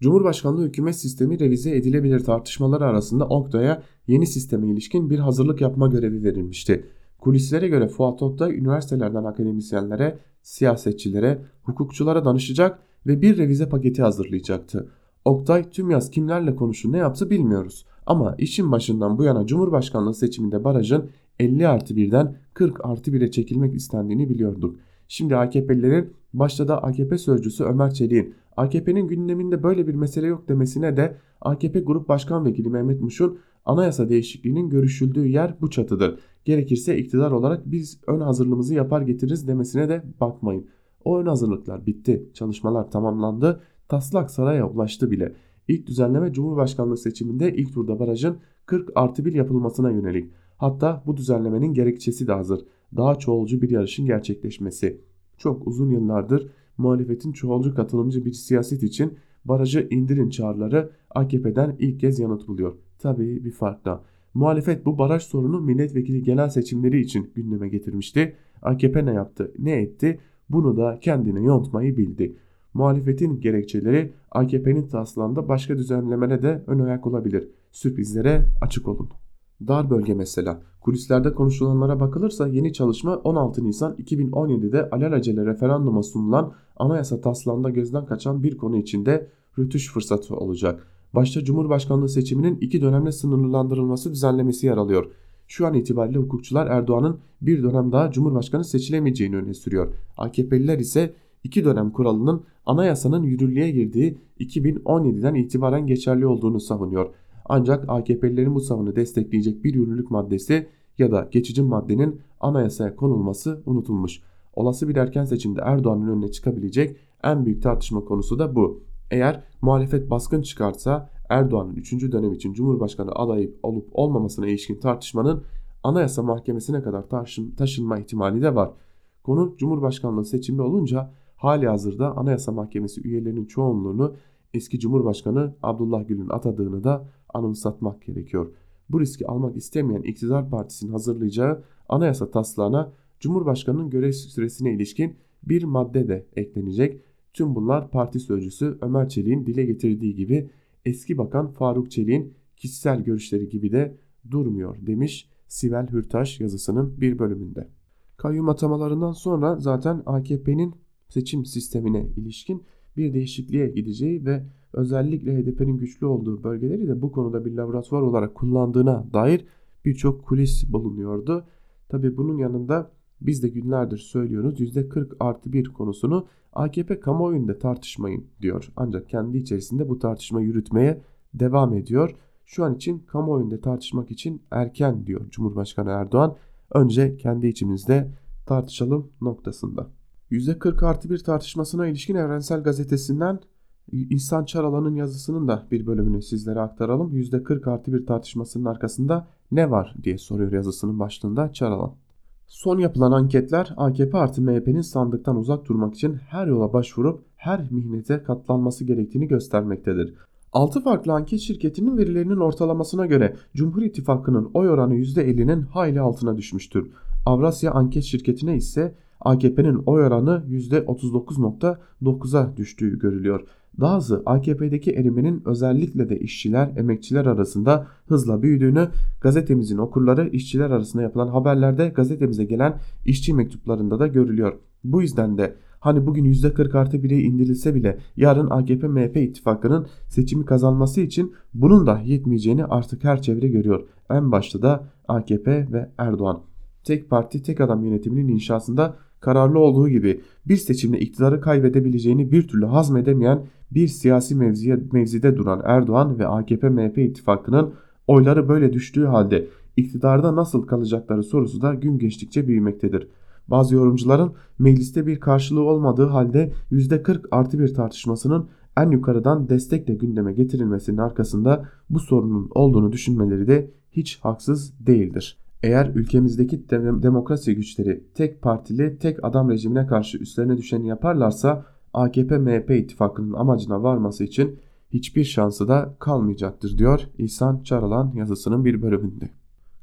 Cumhurbaşkanlığı hükümet sistemi revize edilebilir tartışmaları arasında Oktay'a yeni sisteme ilişkin bir hazırlık yapma görevi verilmişti. Kulislere göre Fuat Oktay üniversitelerden akademisyenlere, siyasetçilere, hukukçulara danışacak ve bir revize paketi hazırlayacaktı. Oktay tüm yaz kimlerle konuştu ne yaptı bilmiyoruz. Ama işin başından bu yana Cumhurbaşkanlığı seçiminde barajın 50 artı 1'den 40 artı 1'e çekilmek istendiğini biliyorduk. Şimdi AKP'lilerin başta da AKP sözcüsü Ömer Çelik'in AKP'nin gündeminde böyle bir mesele yok demesine de AKP Grup Başkan Vekili Mehmet Muş'un anayasa değişikliğinin görüşüldüğü yer bu çatıdır. Gerekirse iktidar olarak biz ön hazırlığımızı yapar getiririz demesine de bakmayın. O ön hazırlıklar bitti. Çalışmalar tamamlandı. Taslak saraya ulaştı bile. İlk düzenleme Cumhurbaşkanlığı seçiminde ilk turda barajın 40 artı 1 yapılmasına yönelik. Hatta bu düzenlemenin gerekçesi de hazır. Daha çoğulcu bir yarışın gerçekleşmesi. Çok uzun yıllardır muhalefetin çoğulcu katılımcı bir siyaset için barajı indirin çağrıları AKP'den ilk kez yanıt buluyor. Tabii bir fark da. Muhalefet bu baraj sorunu milletvekili genel seçimleri için gündeme getirmişti. AKP ne yaptı, ne etti? Bunu da kendine yontmayı bildi. Muhalefetin gerekçeleri AKP'nin taslağında başka düzenlemene de ön ayak olabilir. Sürprizlere açık olun. Dar bölge mesela. Kulislerde konuşulanlara bakılırsa yeni çalışma 16 Nisan 2017'de alelacele referanduma sunulan anayasa taslağında gözden kaçan bir konu içinde rütüş fırsatı olacak. Başta Cumhurbaşkanlığı seçiminin iki dönemle sınırlandırılması düzenlemesi yer alıyor. Şu an itibariyle hukukçular Erdoğan'ın bir dönem daha Cumhurbaşkanı seçilemeyeceğini öne sürüyor. AKP'liler ise iki dönem kuralının anayasanın yürürlüğe girdiği 2017'den itibaren geçerli olduğunu savunuyor. Ancak AKP'lilerin bu savunu destekleyecek bir yürürlük maddesi ya da geçici maddenin anayasaya konulması unutulmuş. Olası bir erken seçimde Erdoğan'ın önüne çıkabilecek en büyük tartışma konusu da bu. Eğer muhalefet baskın çıkarsa Erdoğan'ın 3. dönem için Cumhurbaşkanı adayı olup olmamasına ilişkin tartışmanın Anayasa Mahkemesi'ne kadar taşın, taşınma ihtimali de var. Konu Cumhurbaşkanlığı seçimi olunca hali hazırda Anayasa Mahkemesi üyelerinin çoğunluğunu eski Cumhurbaşkanı Abdullah Gül'ün atadığını da anımsatmak gerekiyor. Bu riski almak istemeyen iktidar partisinin hazırlayacağı anayasa taslağına Cumhurbaşkanının görev süresine ilişkin bir madde de eklenecek. Tüm bunlar parti sözcüsü Ömer Çelik'in dile getirdiği gibi eski bakan Faruk Çelik'in kişisel görüşleri gibi de durmuyor demiş Sibel Hürtaş yazısının bir bölümünde. Kayyum atamalarından sonra zaten AKP'nin seçim sistemine ilişkin bir değişikliğe gideceği ve özellikle HDP'nin güçlü olduğu bölgeleri de bu konuda bir laboratuvar olarak kullandığına dair birçok kulis bulunuyordu. Tabi bunun yanında biz de günlerdir söylüyoruz %40 artı 1 konusunu AKP kamuoyunda tartışmayın diyor. Ancak kendi içerisinde bu tartışma yürütmeye devam ediyor. Şu an için kamuoyunda tartışmak için erken diyor Cumhurbaşkanı Erdoğan. Önce kendi içimizde tartışalım noktasında. %40 artı 1 tartışmasına ilişkin Evrensel Gazetesi'nden İhsan Çaralan'ın yazısının da bir bölümünü sizlere aktaralım. %40 artı 1 tartışmasının arkasında ne var diye soruyor yazısının başlığında Çaralan. Son yapılan anketler AKP artı MHP'nin sandıktan uzak durmak için her yola başvurup her mihnete katlanması gerektiğini göstermektedir. 6 farklı anket şirketinin verilerinin ortalamasına göre Cumhur İttifakı'nın oy oranı %50'nin hayli altına düşmüştür. Avrasya Anket Şirketi'ne ise AKP'nin oy oranı %39.9'a düştüğü görülüyor. Dahası AKP'deki erimenin özellikle de işçiler, emekçiler arasında hızla büyüdüğünü gazetemizin okurları işçiler arasında yapılan haberlerde gazetemize gelen işçi mektuplarında da görülüyor. Bu yüzden de hani bugün %40 artı 1'e indirilse bile yarın AKP-MHP ittifakının seçimi kazanması için bunun da yetmeyeceğini artık her çevre görüyor. En başta da AKP ve Erdoğan. Tek parti tek adam yönetiminin inşasında kararlı olduğu gibi bir seçimde iktidarı kaybedebileceğini bir türlü hazmedemeyen bir siyasi mevziye, mevzide duran Erdoğan ve AKP-MHP ittifakının oyları böyle düştüğü halde iktidarda nasıl kalacakları sorusu da gün geçtikçe büyümektedir. Bazı yorumcuların mecliste bir karşılığı olmadığı halde %40 artı bir tartışmasının en yukarıdan destekle gündeme getirilmesinin arkasında bu sorunun olduğunu düşünmeleri de hiç haksız değildir. Eğer ülkemizdeki demokrasi güçleri tek partili tek adam rejimine karşı üstlerine düşeni yaparlarsa AKP-MHP ittifakının amacına varması için hiçbir şansı da kalmayacaktır diyor İhsan Çaralan yazısının bir bölümünde.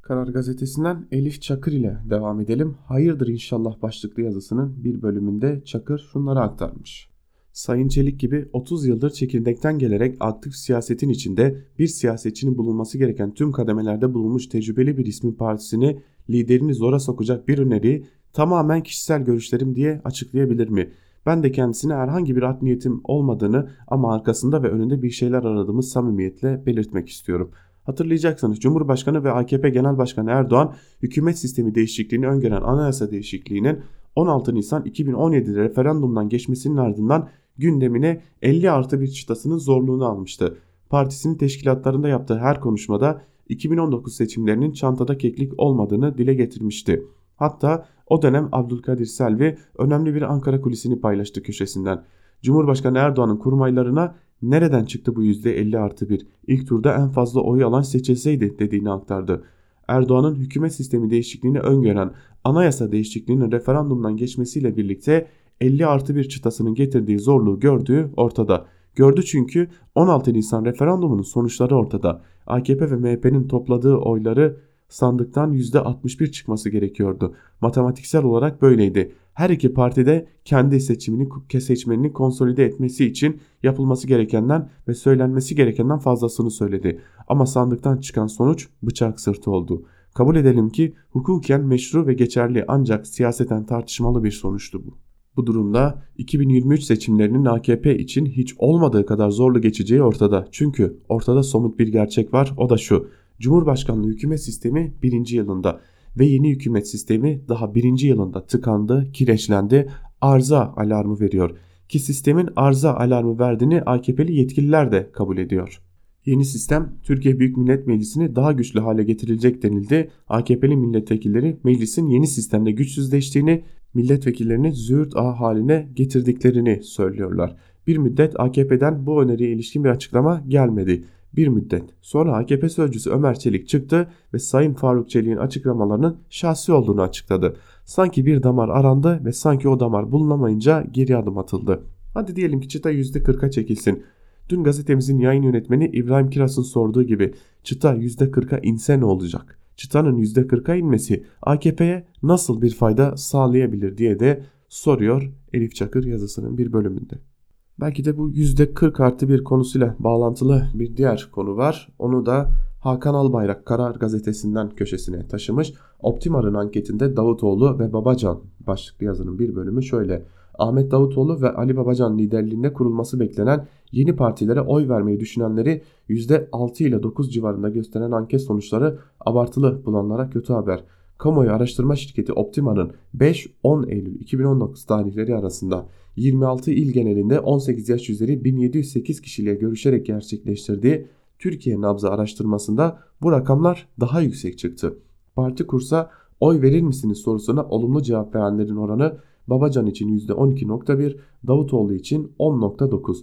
Karar gazetesinden Elif Çakır ile devam edelim. Hayırdır inşallah başlıklı yazısının bir bölümünde Çakır şunları aktarmış. Sayın Çelik gibi 30 yıldır çekirdekten gelerek aktif siyasetin içinde bir siyasetçinin bulunması gereken tüm kademelerde bulunmuş tecrübeli bir ismin partisini liderini zora sokacak bir öneriyi tamamen kişisel görüşlerim diye açıklayabilir mi? Ben de kendisine herhangi bir art niyetim olmadığını ama arkasında ve önünde bir şeyler aradığımı samimiyetle belirtmek istiyorum. Hatırlayacaksınız Cumhurbaşkanı ve AKP Genel Başkanı Erdoğan hükümet sistemi değişikliğini öngören anayasa değişikliğinin 16 Nisan 2017'de referandumdan geçmesinin ardından gündemine 50 artı bir çıtasının zorluğunu almıştı. Partisinin teşkilatlarında yaptığı her konuşmada 2019 seçimlerinin çantada keklik olmadığını dile getirmişti. Hatta o dönem Abdülkadir Selvi önemli bir Ankara kulisini paylaştı köşesinden. Cumhurbaşkanı Erdoğan'ın kurmaylarına nereden çıktı bu %50 artı 1 ilk turda en fazla oy alan seçilseydi dediğini aktardı. Erdoğan'ın hükümet sistemi değişikliğini öngören anayasa değişikliğinin referandumdan geçmesiyle birlikte 50 artı bir çıtasının getirdiği zorluğu gördüğü ortada. Gördü çünkü 16 Nisan referandumunun sonuçları ortada. AKP ve MHP'nin topladığı oyları sandıktan %61 çıkması gerekiyordu. Matematiksel olarak böyleydi. Her iki partide kendi seçimini seçmenini konsolide etmesi için yapılması gerekenden ve söylenmesi gerekenden fazlasını söyledi. Ama sandıktan çıkan sonuç bıçak sırtı oldu. Kabul edelim ki hukuken meşru ve geçerli ancak siyaseten tartışmalı bir sonuçtu bu. Bu durumda 2023 seçimlerinin AKP için hiç olmadığı kadar zorlu geçeceği ortada. Çünkü ortada somut bir gerçek var o da şu. Cumhurbaşkanlığı hükümet sistemi birinci yılında ve yeni hükümet sistemi daha birinci yılında tıkandı, kireçlendi, arıza alarmı veriyor. Ki sistemin arıza alarmı verdiğini AKP'li yetkililer de kabul ediyor. Yeni sistem Türkiye Büyük Millet Meclisi'ni daha güçlü hale getirilecek denildi. AKP'li milletvekilleri meclisin yeni sistemde güçsüzleştiğini milletvekillerini züğürt ağ haline getirdiklerini söylüyorlar. Bir müddet AKP'den bu öneriye ilişkin bir açıklama gelmedi. Bir müddet sonra AKP sözcüsü Ömer Çelik çıktı ve Sayın Faruk Çelik'in açıklamalarının şahsi olduğunu açıkladı. Sanki bir damar arandı ve sanki o damar bulunamayınca geri adım atıldı. Hadi diyelim ki çıta %40'a çekilsin. Dün gazetemizin yayın yönetmeni İbrahim Kiras'ın sorduğu gibi çıta %40'a inse ne olacak? Çıtanın %40'a inmesi AKP'ye nasıl bir fayda sağlayabilir diye de soruyor Elif Çakır yazısının bir bölümünde. Belki de bu %40 artı bir konusuyla bağlantılı bir diğer konu var. Onu da Hakan Albayrak Karar Gazetesi'nden köşesine taşımış. Optimar'ın anketinde Davutoğlu ve Babacan başlıklı yazının bir bölümü şöyle. Ahmet Davutoğlu ve Ali Babacan liderliğinde kurulması beklenen yeni partilere oy vermeyi düşünenleri %6 ile 9 civarında gösteren anket sonuçları abartılı bulanlara kötü haber. Kamuoyu araştırma şirketi Optima'nın 5-10 Eylül 2019 tarihleri arasında 26 il genelinde 18 yaş üzeri 1708 kişiyle görüşerek gerçekleştirdiği Türkiye nabzı araştırmasında bu rakamlar daha yüksek çıktı. Parti kursa oy verir misiniz sorusuna olumlu cevap verenlerin oranı Babacan için %12.1, Davutoğlu için 10.9.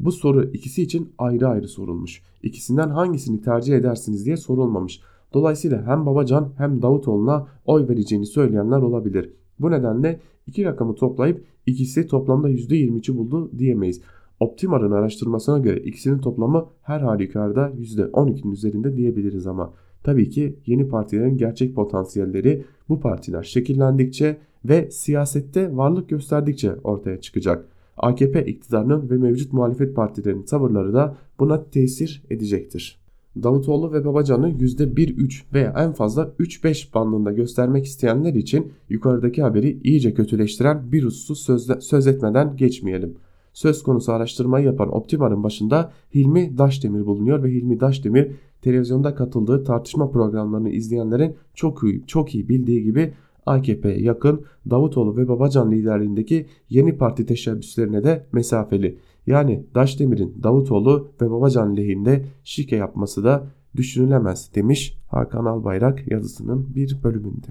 Bu soru ikisi için ayrı ayrı sorulmuş. İkisinden hangisini tercih edersiniz diye sorulmamış. Dolayısıyla hem Babacan hem Davutoğlu'na oy vereceğini söyleyenler olabilir. Bu nedenle iki rakamı toplayıp ikisi toplamda %23'ü buldu diyemeyiz. Optimar'ın araştırmasına göre ikisinin toplamı her halükarda %12'nin üzerinde diyebiliriz ama tabii ki yeni partilerin gerçek potansiyelleri bu partiler şekillendikçe ve siyasette varlık gösterdikçe ortaya çıkacak. AKP iktidarının ve mevcut muhalefet partilerinin tavırları da buna tesir edecektir. Davutoğlu ve Babacan'ı %1-3 veya en fazla 3-5 bandında göstermek isteyenler için yukarıdaki haberi iyice kötüleştiren bir hususu söz, söz etmeden geçmeyelim. Söz konusu araştırmayı yapan Optimar'ın başında Hilmi Daşdemir bulunuyor ve Hilmi Daşdemir televizyonda katıldığı tartışma programlarını izleyenlerin çok iyi, çok iyi bildiği gibi AKP'ye yakın Davutoğlu ve Babacan liderliğindeki yeni parti teşebbüslerine de mesafeli. Yani Daşdemir'in Davutoğlu ve Babacan lehinde şike yapması da düşünülemez demiş Hakan Albayrak yazısının bir bölümünde.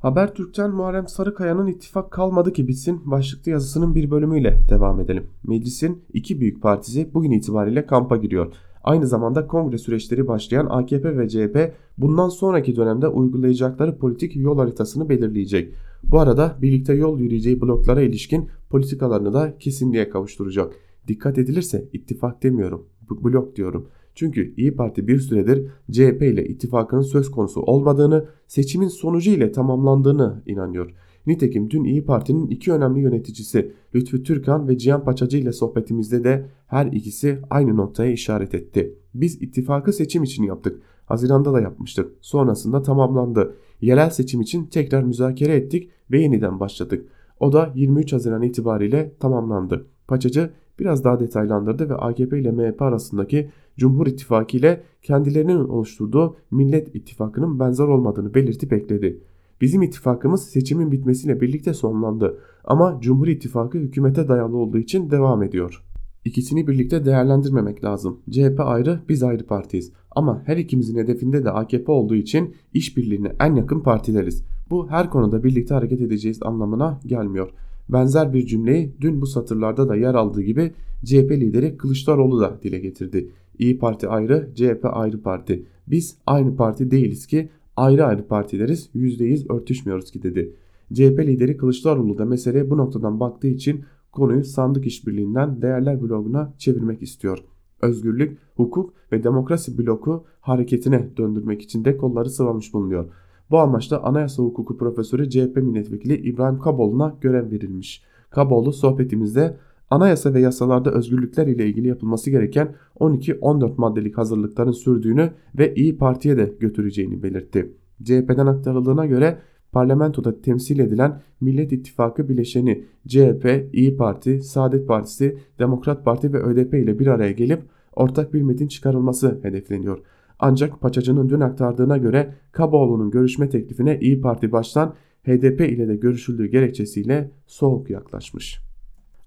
Habertürk'ten Muharrem Sarıkaya'nın ittifak kalmadı ki bitsin başlıklı yazısının bir bölümüyle devam edelim. Meclisin iki büyük partisi bugün itibariyle kampa giriyor. Aynı zamanda kongre süreçleri başlayan AKP ve CHP bundan sonraki dönemde uygulayacakları politik yol haritasını belirleyecek. Bu arada birlikte yol yürüyeceği bloklara ilişkin politikalarını da kesinliğe kavuşturacak. Dikkat edilirse ittifak demiyorum, blok diyorum. Çünkü İyi Parti bir süredir CHP ile ittifakının söz konusu olmadığını, seçimin sonucu ile tamamlandığını inanıyor. Nitekim dün İyi Parti'nin iki önemli yöneticisi Lütfü Türkan ve Cihan Paçacı ile sohbetimizde de her ikisi aynı noktaya işaret etti. Biz ittifakı seçim için yaptık. Haziranda da yapmıştık. Sonrasında tamamlandı. Yerel seçim için tekrar müzakere ettik ve yeniden başladık. O da 23 Haziran itibariyle tamamlandı. Paçacı biraz daha detaylandırdı ve AKP ile MHP arasındaki Cumhur İttifakı ile kendilerinin oluşturduğu Millet İttifakı'nın benzer olmadığını belirtip ekledi. Bizim ittifakımız seçimin bitmesiyle birlikte sonlandı ama Cumhur İttifakı hükümete dayalı olduğu için devam ediyor. İkisini birlikte değerlendirmemek lazım. CHP ayrı, biz ayrı partiyiz. Ama her ikimizin hedefinde de AKP olduğu için işbirliğine en yakın partileriz. Bu her konuda birlikte hareket edeceğiz anlamına gelmiyor. Benzer bir cümleyi dün bu satırlarda da yer aldığı gibi CHP lideri Kılıçdaroğlu da dile getirdi. İyi Parti ayrı, CHP ayrı parti. Biz aynı parti değiliz ki ayrı ayrı partileriz %100 örtüşmüyoruz ki dedi. CHP lideri Kılıçdaroğlu da meseleye bu noktadan baktığı için konuyu sandık işbirliğinden değerler bloguna çevirmek istiyor. Özgürlük, hukuk ve demokrasi bloku hareketine döndürmek için de kolları sıvamış bulunuyor. Bu amaçla anayasa hukuku profesörü CHP milletvekili İbrahim Kaboğlu'na görev verilmiş. Kaboğlu sohbetimizde anayasa ve yasalarda özgürlükler ile ilgili yapılması gereken 12-14 maddelik hazırlıkların sürdüğünü ve İyi Parti'ye de götüreceğini belirtti. CHP'den aktarıldığına göre parlamentoda temsil edilen Millet İttifakı bileşeni CHP, İyi Parti, Saadet Partisi, Demokrat Parti ve ÖDP ile bir araya gelip ortak bir metin çıkarılması hedefleniyor. Ancak Paçacı'nın dün aktardığına göre Kaboğlu'nun görüşme teklifine İyi Parti baştan HDP ile de görüşüldüğü gerekçesiyle soğuk yaklaşmış.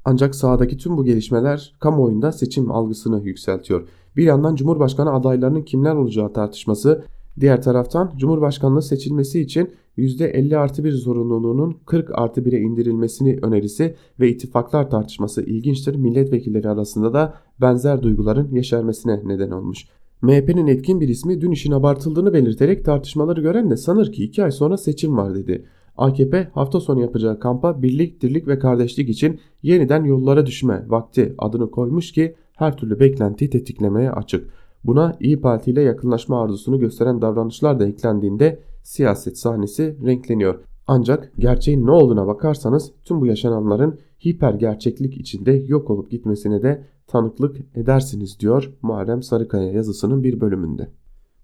Ancak sahadaki tüm bu gelişmeler kamuoyunda seçim algısını yükseltiyor. Bir yandan Cumhurbaşkanı adaylarının kimler olacağı tartışması, diğer taraftan Cumhurbaşkanlığı seçilmesi için %50 artı 1 zorunluluğunun 40 artı 1'e indirilmesini önerisi ve ittifaklar tartışması ilginçtir. Milletvekilleri arasında da benzer duyguların yeşermesine neden olmuş. MHP'nin etkin bir ismi dün işin abartıldığını belirterek tartışmaları gören de sanır ki 2 ay sonra seçim var dedi. AKP hafta sonu yapacağı kampa birlik, dirlik ve kardeşlik için yeniden yollara düşme vakti adını koymuş ki her türlü beklentiyi tetiklemeye açık. Buna İyi Parti ile yakınlaşma arzusunu gösteren davranışlar da eklendiğinde siyaset sahnesi renkleniyor. Ancak gerçeğin ne olduğuna bakarsanız tüm bu yaşananların hiper gerçeklik içinde yok olup gitmesine de tanıklık edersiniz diyor Muharrem Sarıkaya yazısının bir bölümünde.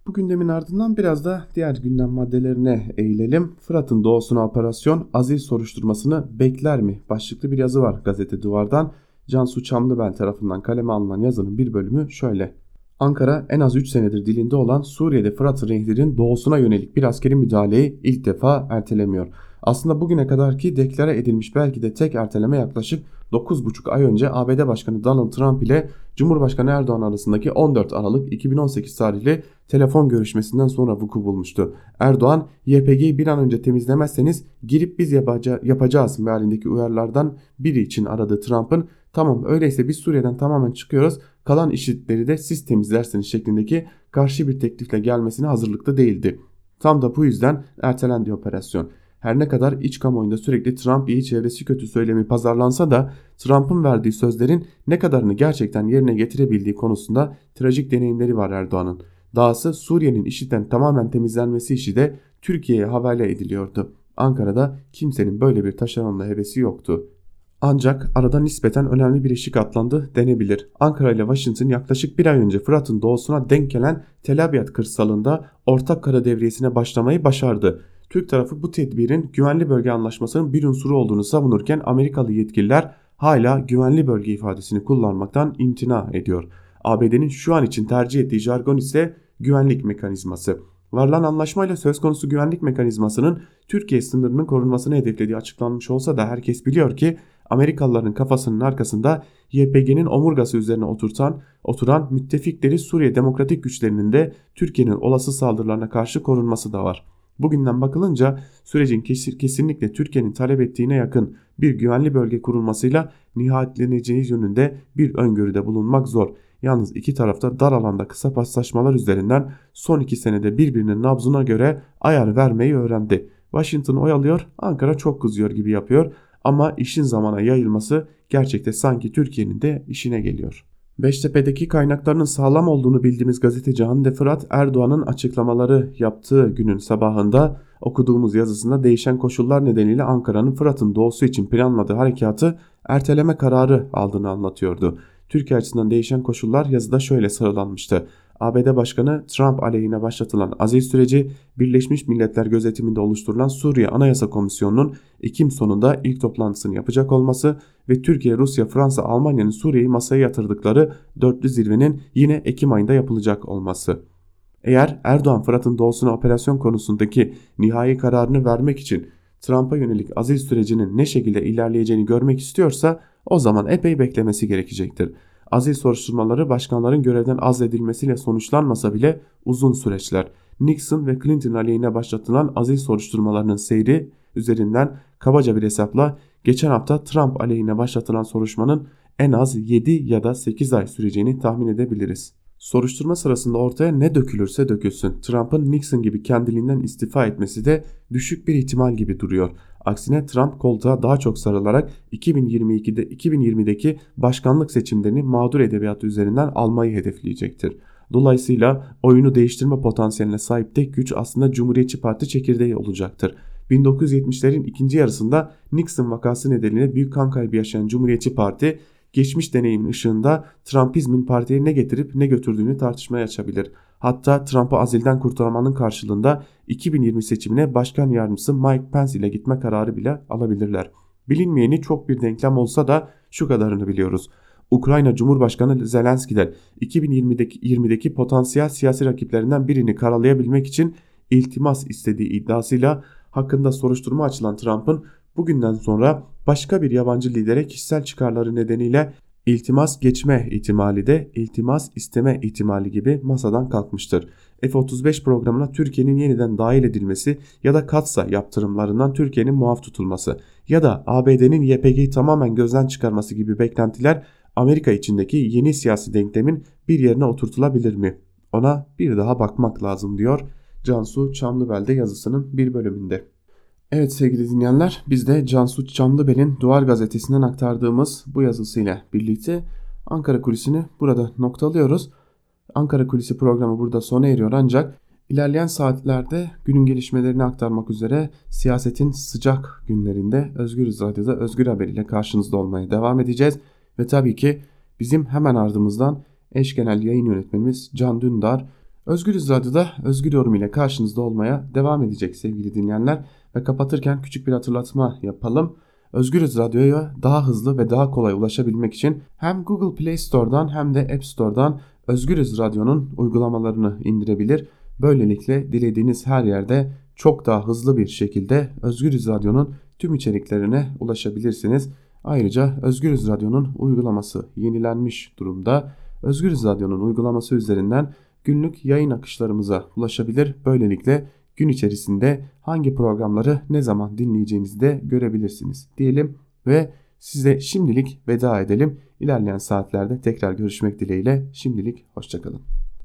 Bu gündemin ardından biraz da diğer gündem maddelerine eğilelim. Fırat'ın doğusuna operasyon azil soruşturmasını bekler mi? Başlıklı bir yazı var gazete duvardan. Cansu Çamlıbel tarafından kaleme alınan yazının bir bölümü şöyle. Ankara en az 3 senedir dilinde olan Suriye'de Fırat Nehri'nin doğusuna yönelik bir askeri müdahaleyi ilk defa ertelemiyor. Aslında bugüne kadarki deklare edilmiş belki de tek erteleme yaklaşık 9,5 ay önce ABD Başkanı Donald Trump ile Cumhurbaşkanı Erdoğan arasındaki 14 Aralık 2018 tarihli telefon görüşmesinden sonra vuku bulmuştu. Erdoğan YPG'yi bir an önce temizlemezseniz girip biz yapaca yapacağız mealindeki uyarılardan biri için aradı Trump'ın tamam öyleyse biz Suriye'den tamamen çıkıyoruz kalan işitleri de siz temizlersiniz şeklindeki karşı bir teklifle gelmesine hazırlıklı değildi. Tam da bu yüzden ertelendi operasyon. Her ne kadar iç kamuoyunda sürekli Trump iyi çevresi kötü söylemi pazarlansa da Trump'ın verdiği sözlerin ne kadarını gerçekten yerine getirebildiği konusunda trajik deneyimleri var Erdoğan'ın. Dahası Suriye'nin işitten tamamen temizlenmesi işi de Türkiye'ye havale ediliyordu. Ankara'da kimsenin böyle bir taşeronla hevesi yoktu. Ancak arada nispeten önemli bir eşik atlandı denebilir. Ankara ile Washington yaklaşık bir ay önce Fırat'ın doğusuna denk gelen Tel Abyad kırsalında ortak kara devriyesine başlamayı başardı. Türk tarafı bu tedbirin güvenli bölge anlaşmasının bir unsuru olduğunu savunurken Amerikalı yetkililer hala güvenli bölge ifadesini kullanmaktan imtina ediyor. ABD'nin şu an için tercih ettiği jargon ise güvenlik mekanizması. Varılan anlaşmayla söz konusu güvenlik mekanizmasının Türkiye sınırının korunmasını hedeflediği açıklanmış olsa da herkes biliyor ki Amerikalıların kafasının arkasında YPG'nin omurgası üzerine oturtan, oturan müttefikleri Suriye Demokratik Güçlerinin de Türkiye'nin olası saldırılarına karşı korunması da var. Bugünden bakılınca sürecin kesinlikle Türkiye'nin talep ettiğine yakın bir güvenli bölge kurulmasıyla nihayetleneceği yönünde bir öngörüde bulunmak zor. Yalnız iki tarafta dar alanda kısa paslaşmalar üzerinden son iki senede birbirinin nabzına göre ayar vermeyi öğrendi. Washington oyalıyor, Ankara çok kızıyor gibi yapıyor ama işin zamana yayılması gerçekte sanki Türkiye'nin de işine geliyor. Beştepe'deki kaynaklarının sağlam olduğunu bildiğimiz gazeteci Hande Fırat Erdoğan'ın açıklamaları yaptığı günün sabahında okuduğumuz yazısında değişen koşullar nedeniyle Ankara'nın Fırat'ın doğusu için planladığı harekatı erteleme kararı aldığını anlatıyordu. Türkiye açısından değişen koşullar yazıda şöyle sıralanmıştı. ABD Başkanı Trump aleyhine başlatılan aziz süreci Birleşmiş Milletler gözetiminde oluşturulan Suriye Anayasa Komisyonu'nun Ekim sonunda ilk toplantısını yapacak olması ve Türkiye, Rusya, Fransa, Almanya'nın Suriye'yi masaya yatırdıkları dörtlü zirvenin yine Ekim ayında yapılacak olması. Eğer Erdoğan Fırat'ın doğusuna operasyon konusundaki nihai kararını vermek için Trump'a yönelik aziz sürecinin ne şekilde ilerleyeceğini görmek istiyorsa o zaman epey beklemesi gerekecektir azil soruşturmaları başkanların görevden azledilmesiyle sonuçlanmasa bile uzun süreçler. Nixon ve Clinton aleyhine başlatılan azil soruşturmalarının seyri üzerinden kabaca bir hesapla geçen hafta Trump aleyhine başlatılan soruşturmanın en az 7 ya da 8 ay süreceğini tahmin edebiliriz. Soruşturma sırasında ortaya ne dökülürse dökülsün Trump'ın Nixon gibi kendiliğinden istifa etmesi de düşük bir ihtimal gibi duruyor. Aksine Trump koltuğa daha çok sarılarak 2022'de 2020'deki başkanlık seçimlerini mağdur edebiyatı üzerinden almayı hedefleyecektir. Dolayısıyla oyunu değiştirme potansiyeline sahip tek güç aslında Cumhuriyetçi Parti çekirdeği olacaktır. 1970'lerin ikinci yarısında Nixon vakası nedeniyle büyük kan kaybı yaşayan Cumhuriyetçi Parti geçmiş deneyimin ışığında Trumpizmin partiye ne getirip ne götürdüğünü tartışmaya açabilir. Hatta Trump'ı azilden kurtarmanın karşılığında 2020 seçimine başkan yardımcısı Mike Pence ile gitme kararı bile alabilirler. Bilinmeyeni çok bir denklem olsa da şu kadarını biliyoruz. Ukrayna Cumhurbaşkanı Zelenski'den 2020'deki 20'deki potansiyel siyasi rakiplerinden birini karalayabilmek için iltimas istediği iddiasıyla hakkında soruşturma açılan Trump'ın bugünden sonra başka bir yabancı lidere kişisel çıkarları nedeniyle iltimas geçme ihtimali de iltimas isteme ihtimali gibi masadan kalkmıştır. F-35 programına Türkiye'nin yeniden dahil edilmesi ya da katsa yaptırımlarından Türkiye'nin muaf tutulması ya da ABD'nin YPG'yi tamamen gözden çıkarması gibi beklentiler Amerika içindeki yeni siyasi denklemin bir yerine oturtulabilir mi? Ona bir daha bakmak lazım diyor Cansu Çamlıbel'de yazısının bir bölümünde. Evet sevgili dinleyenler biz de Cansu Çamlıbel'in Duvar Gazetesi'nden aktardığımız bu yazısıyla birlikte Ankara Kulisi'ni burada noktalıyoruz. Ankara Kulisi programı burada sona eriyor ancak ilerleyen saatlerde günün gelişmelerini aktarmak üzere siyasetin sıcak günlerinde Özgür Radyo'da Özgür Haber ile karşınızda olmaya devam edeceğiz. Ve tabii ki bizim hemen ardımızdan eş genel yayın yönetmenimiz Can Dündar Özgürüz Radyo'da Özgür Yorum ile karşınızda olmaya devam edecek sevgili dinleyenler. Ve kapatırken küçük bir hatırlatma yapalım. Özgürüz Radyo'ya daha hızlı ve daha kolay ulaşabilmek için hem Google Play Store'dan hem de App Store'dan Özgürüz Radyo'nun uygulamalarını indirebilir. Böylelikle dilediğiniz her yerde çok daha hızlı bir şekilde Özgürüz Radyo'nun tüm içeriklerine ulaşabilirsiniz. Ayrıca Özgürüz Radyo'nun uygulaması yenilenmiş durumda. Özgürüz Radyo'nun uygulaması üzerinden günlük yayın akışlarımıza ulaşabilir. Böylelikle gün içerisinde hangi programları ne zaman dinleyeceğinizi de görebilirsiniz diyelim ve size şimdilik veda edelim. İlerleyen saatlerde tekrar görüşmek dileğiyle şimdilik hoşçakalın.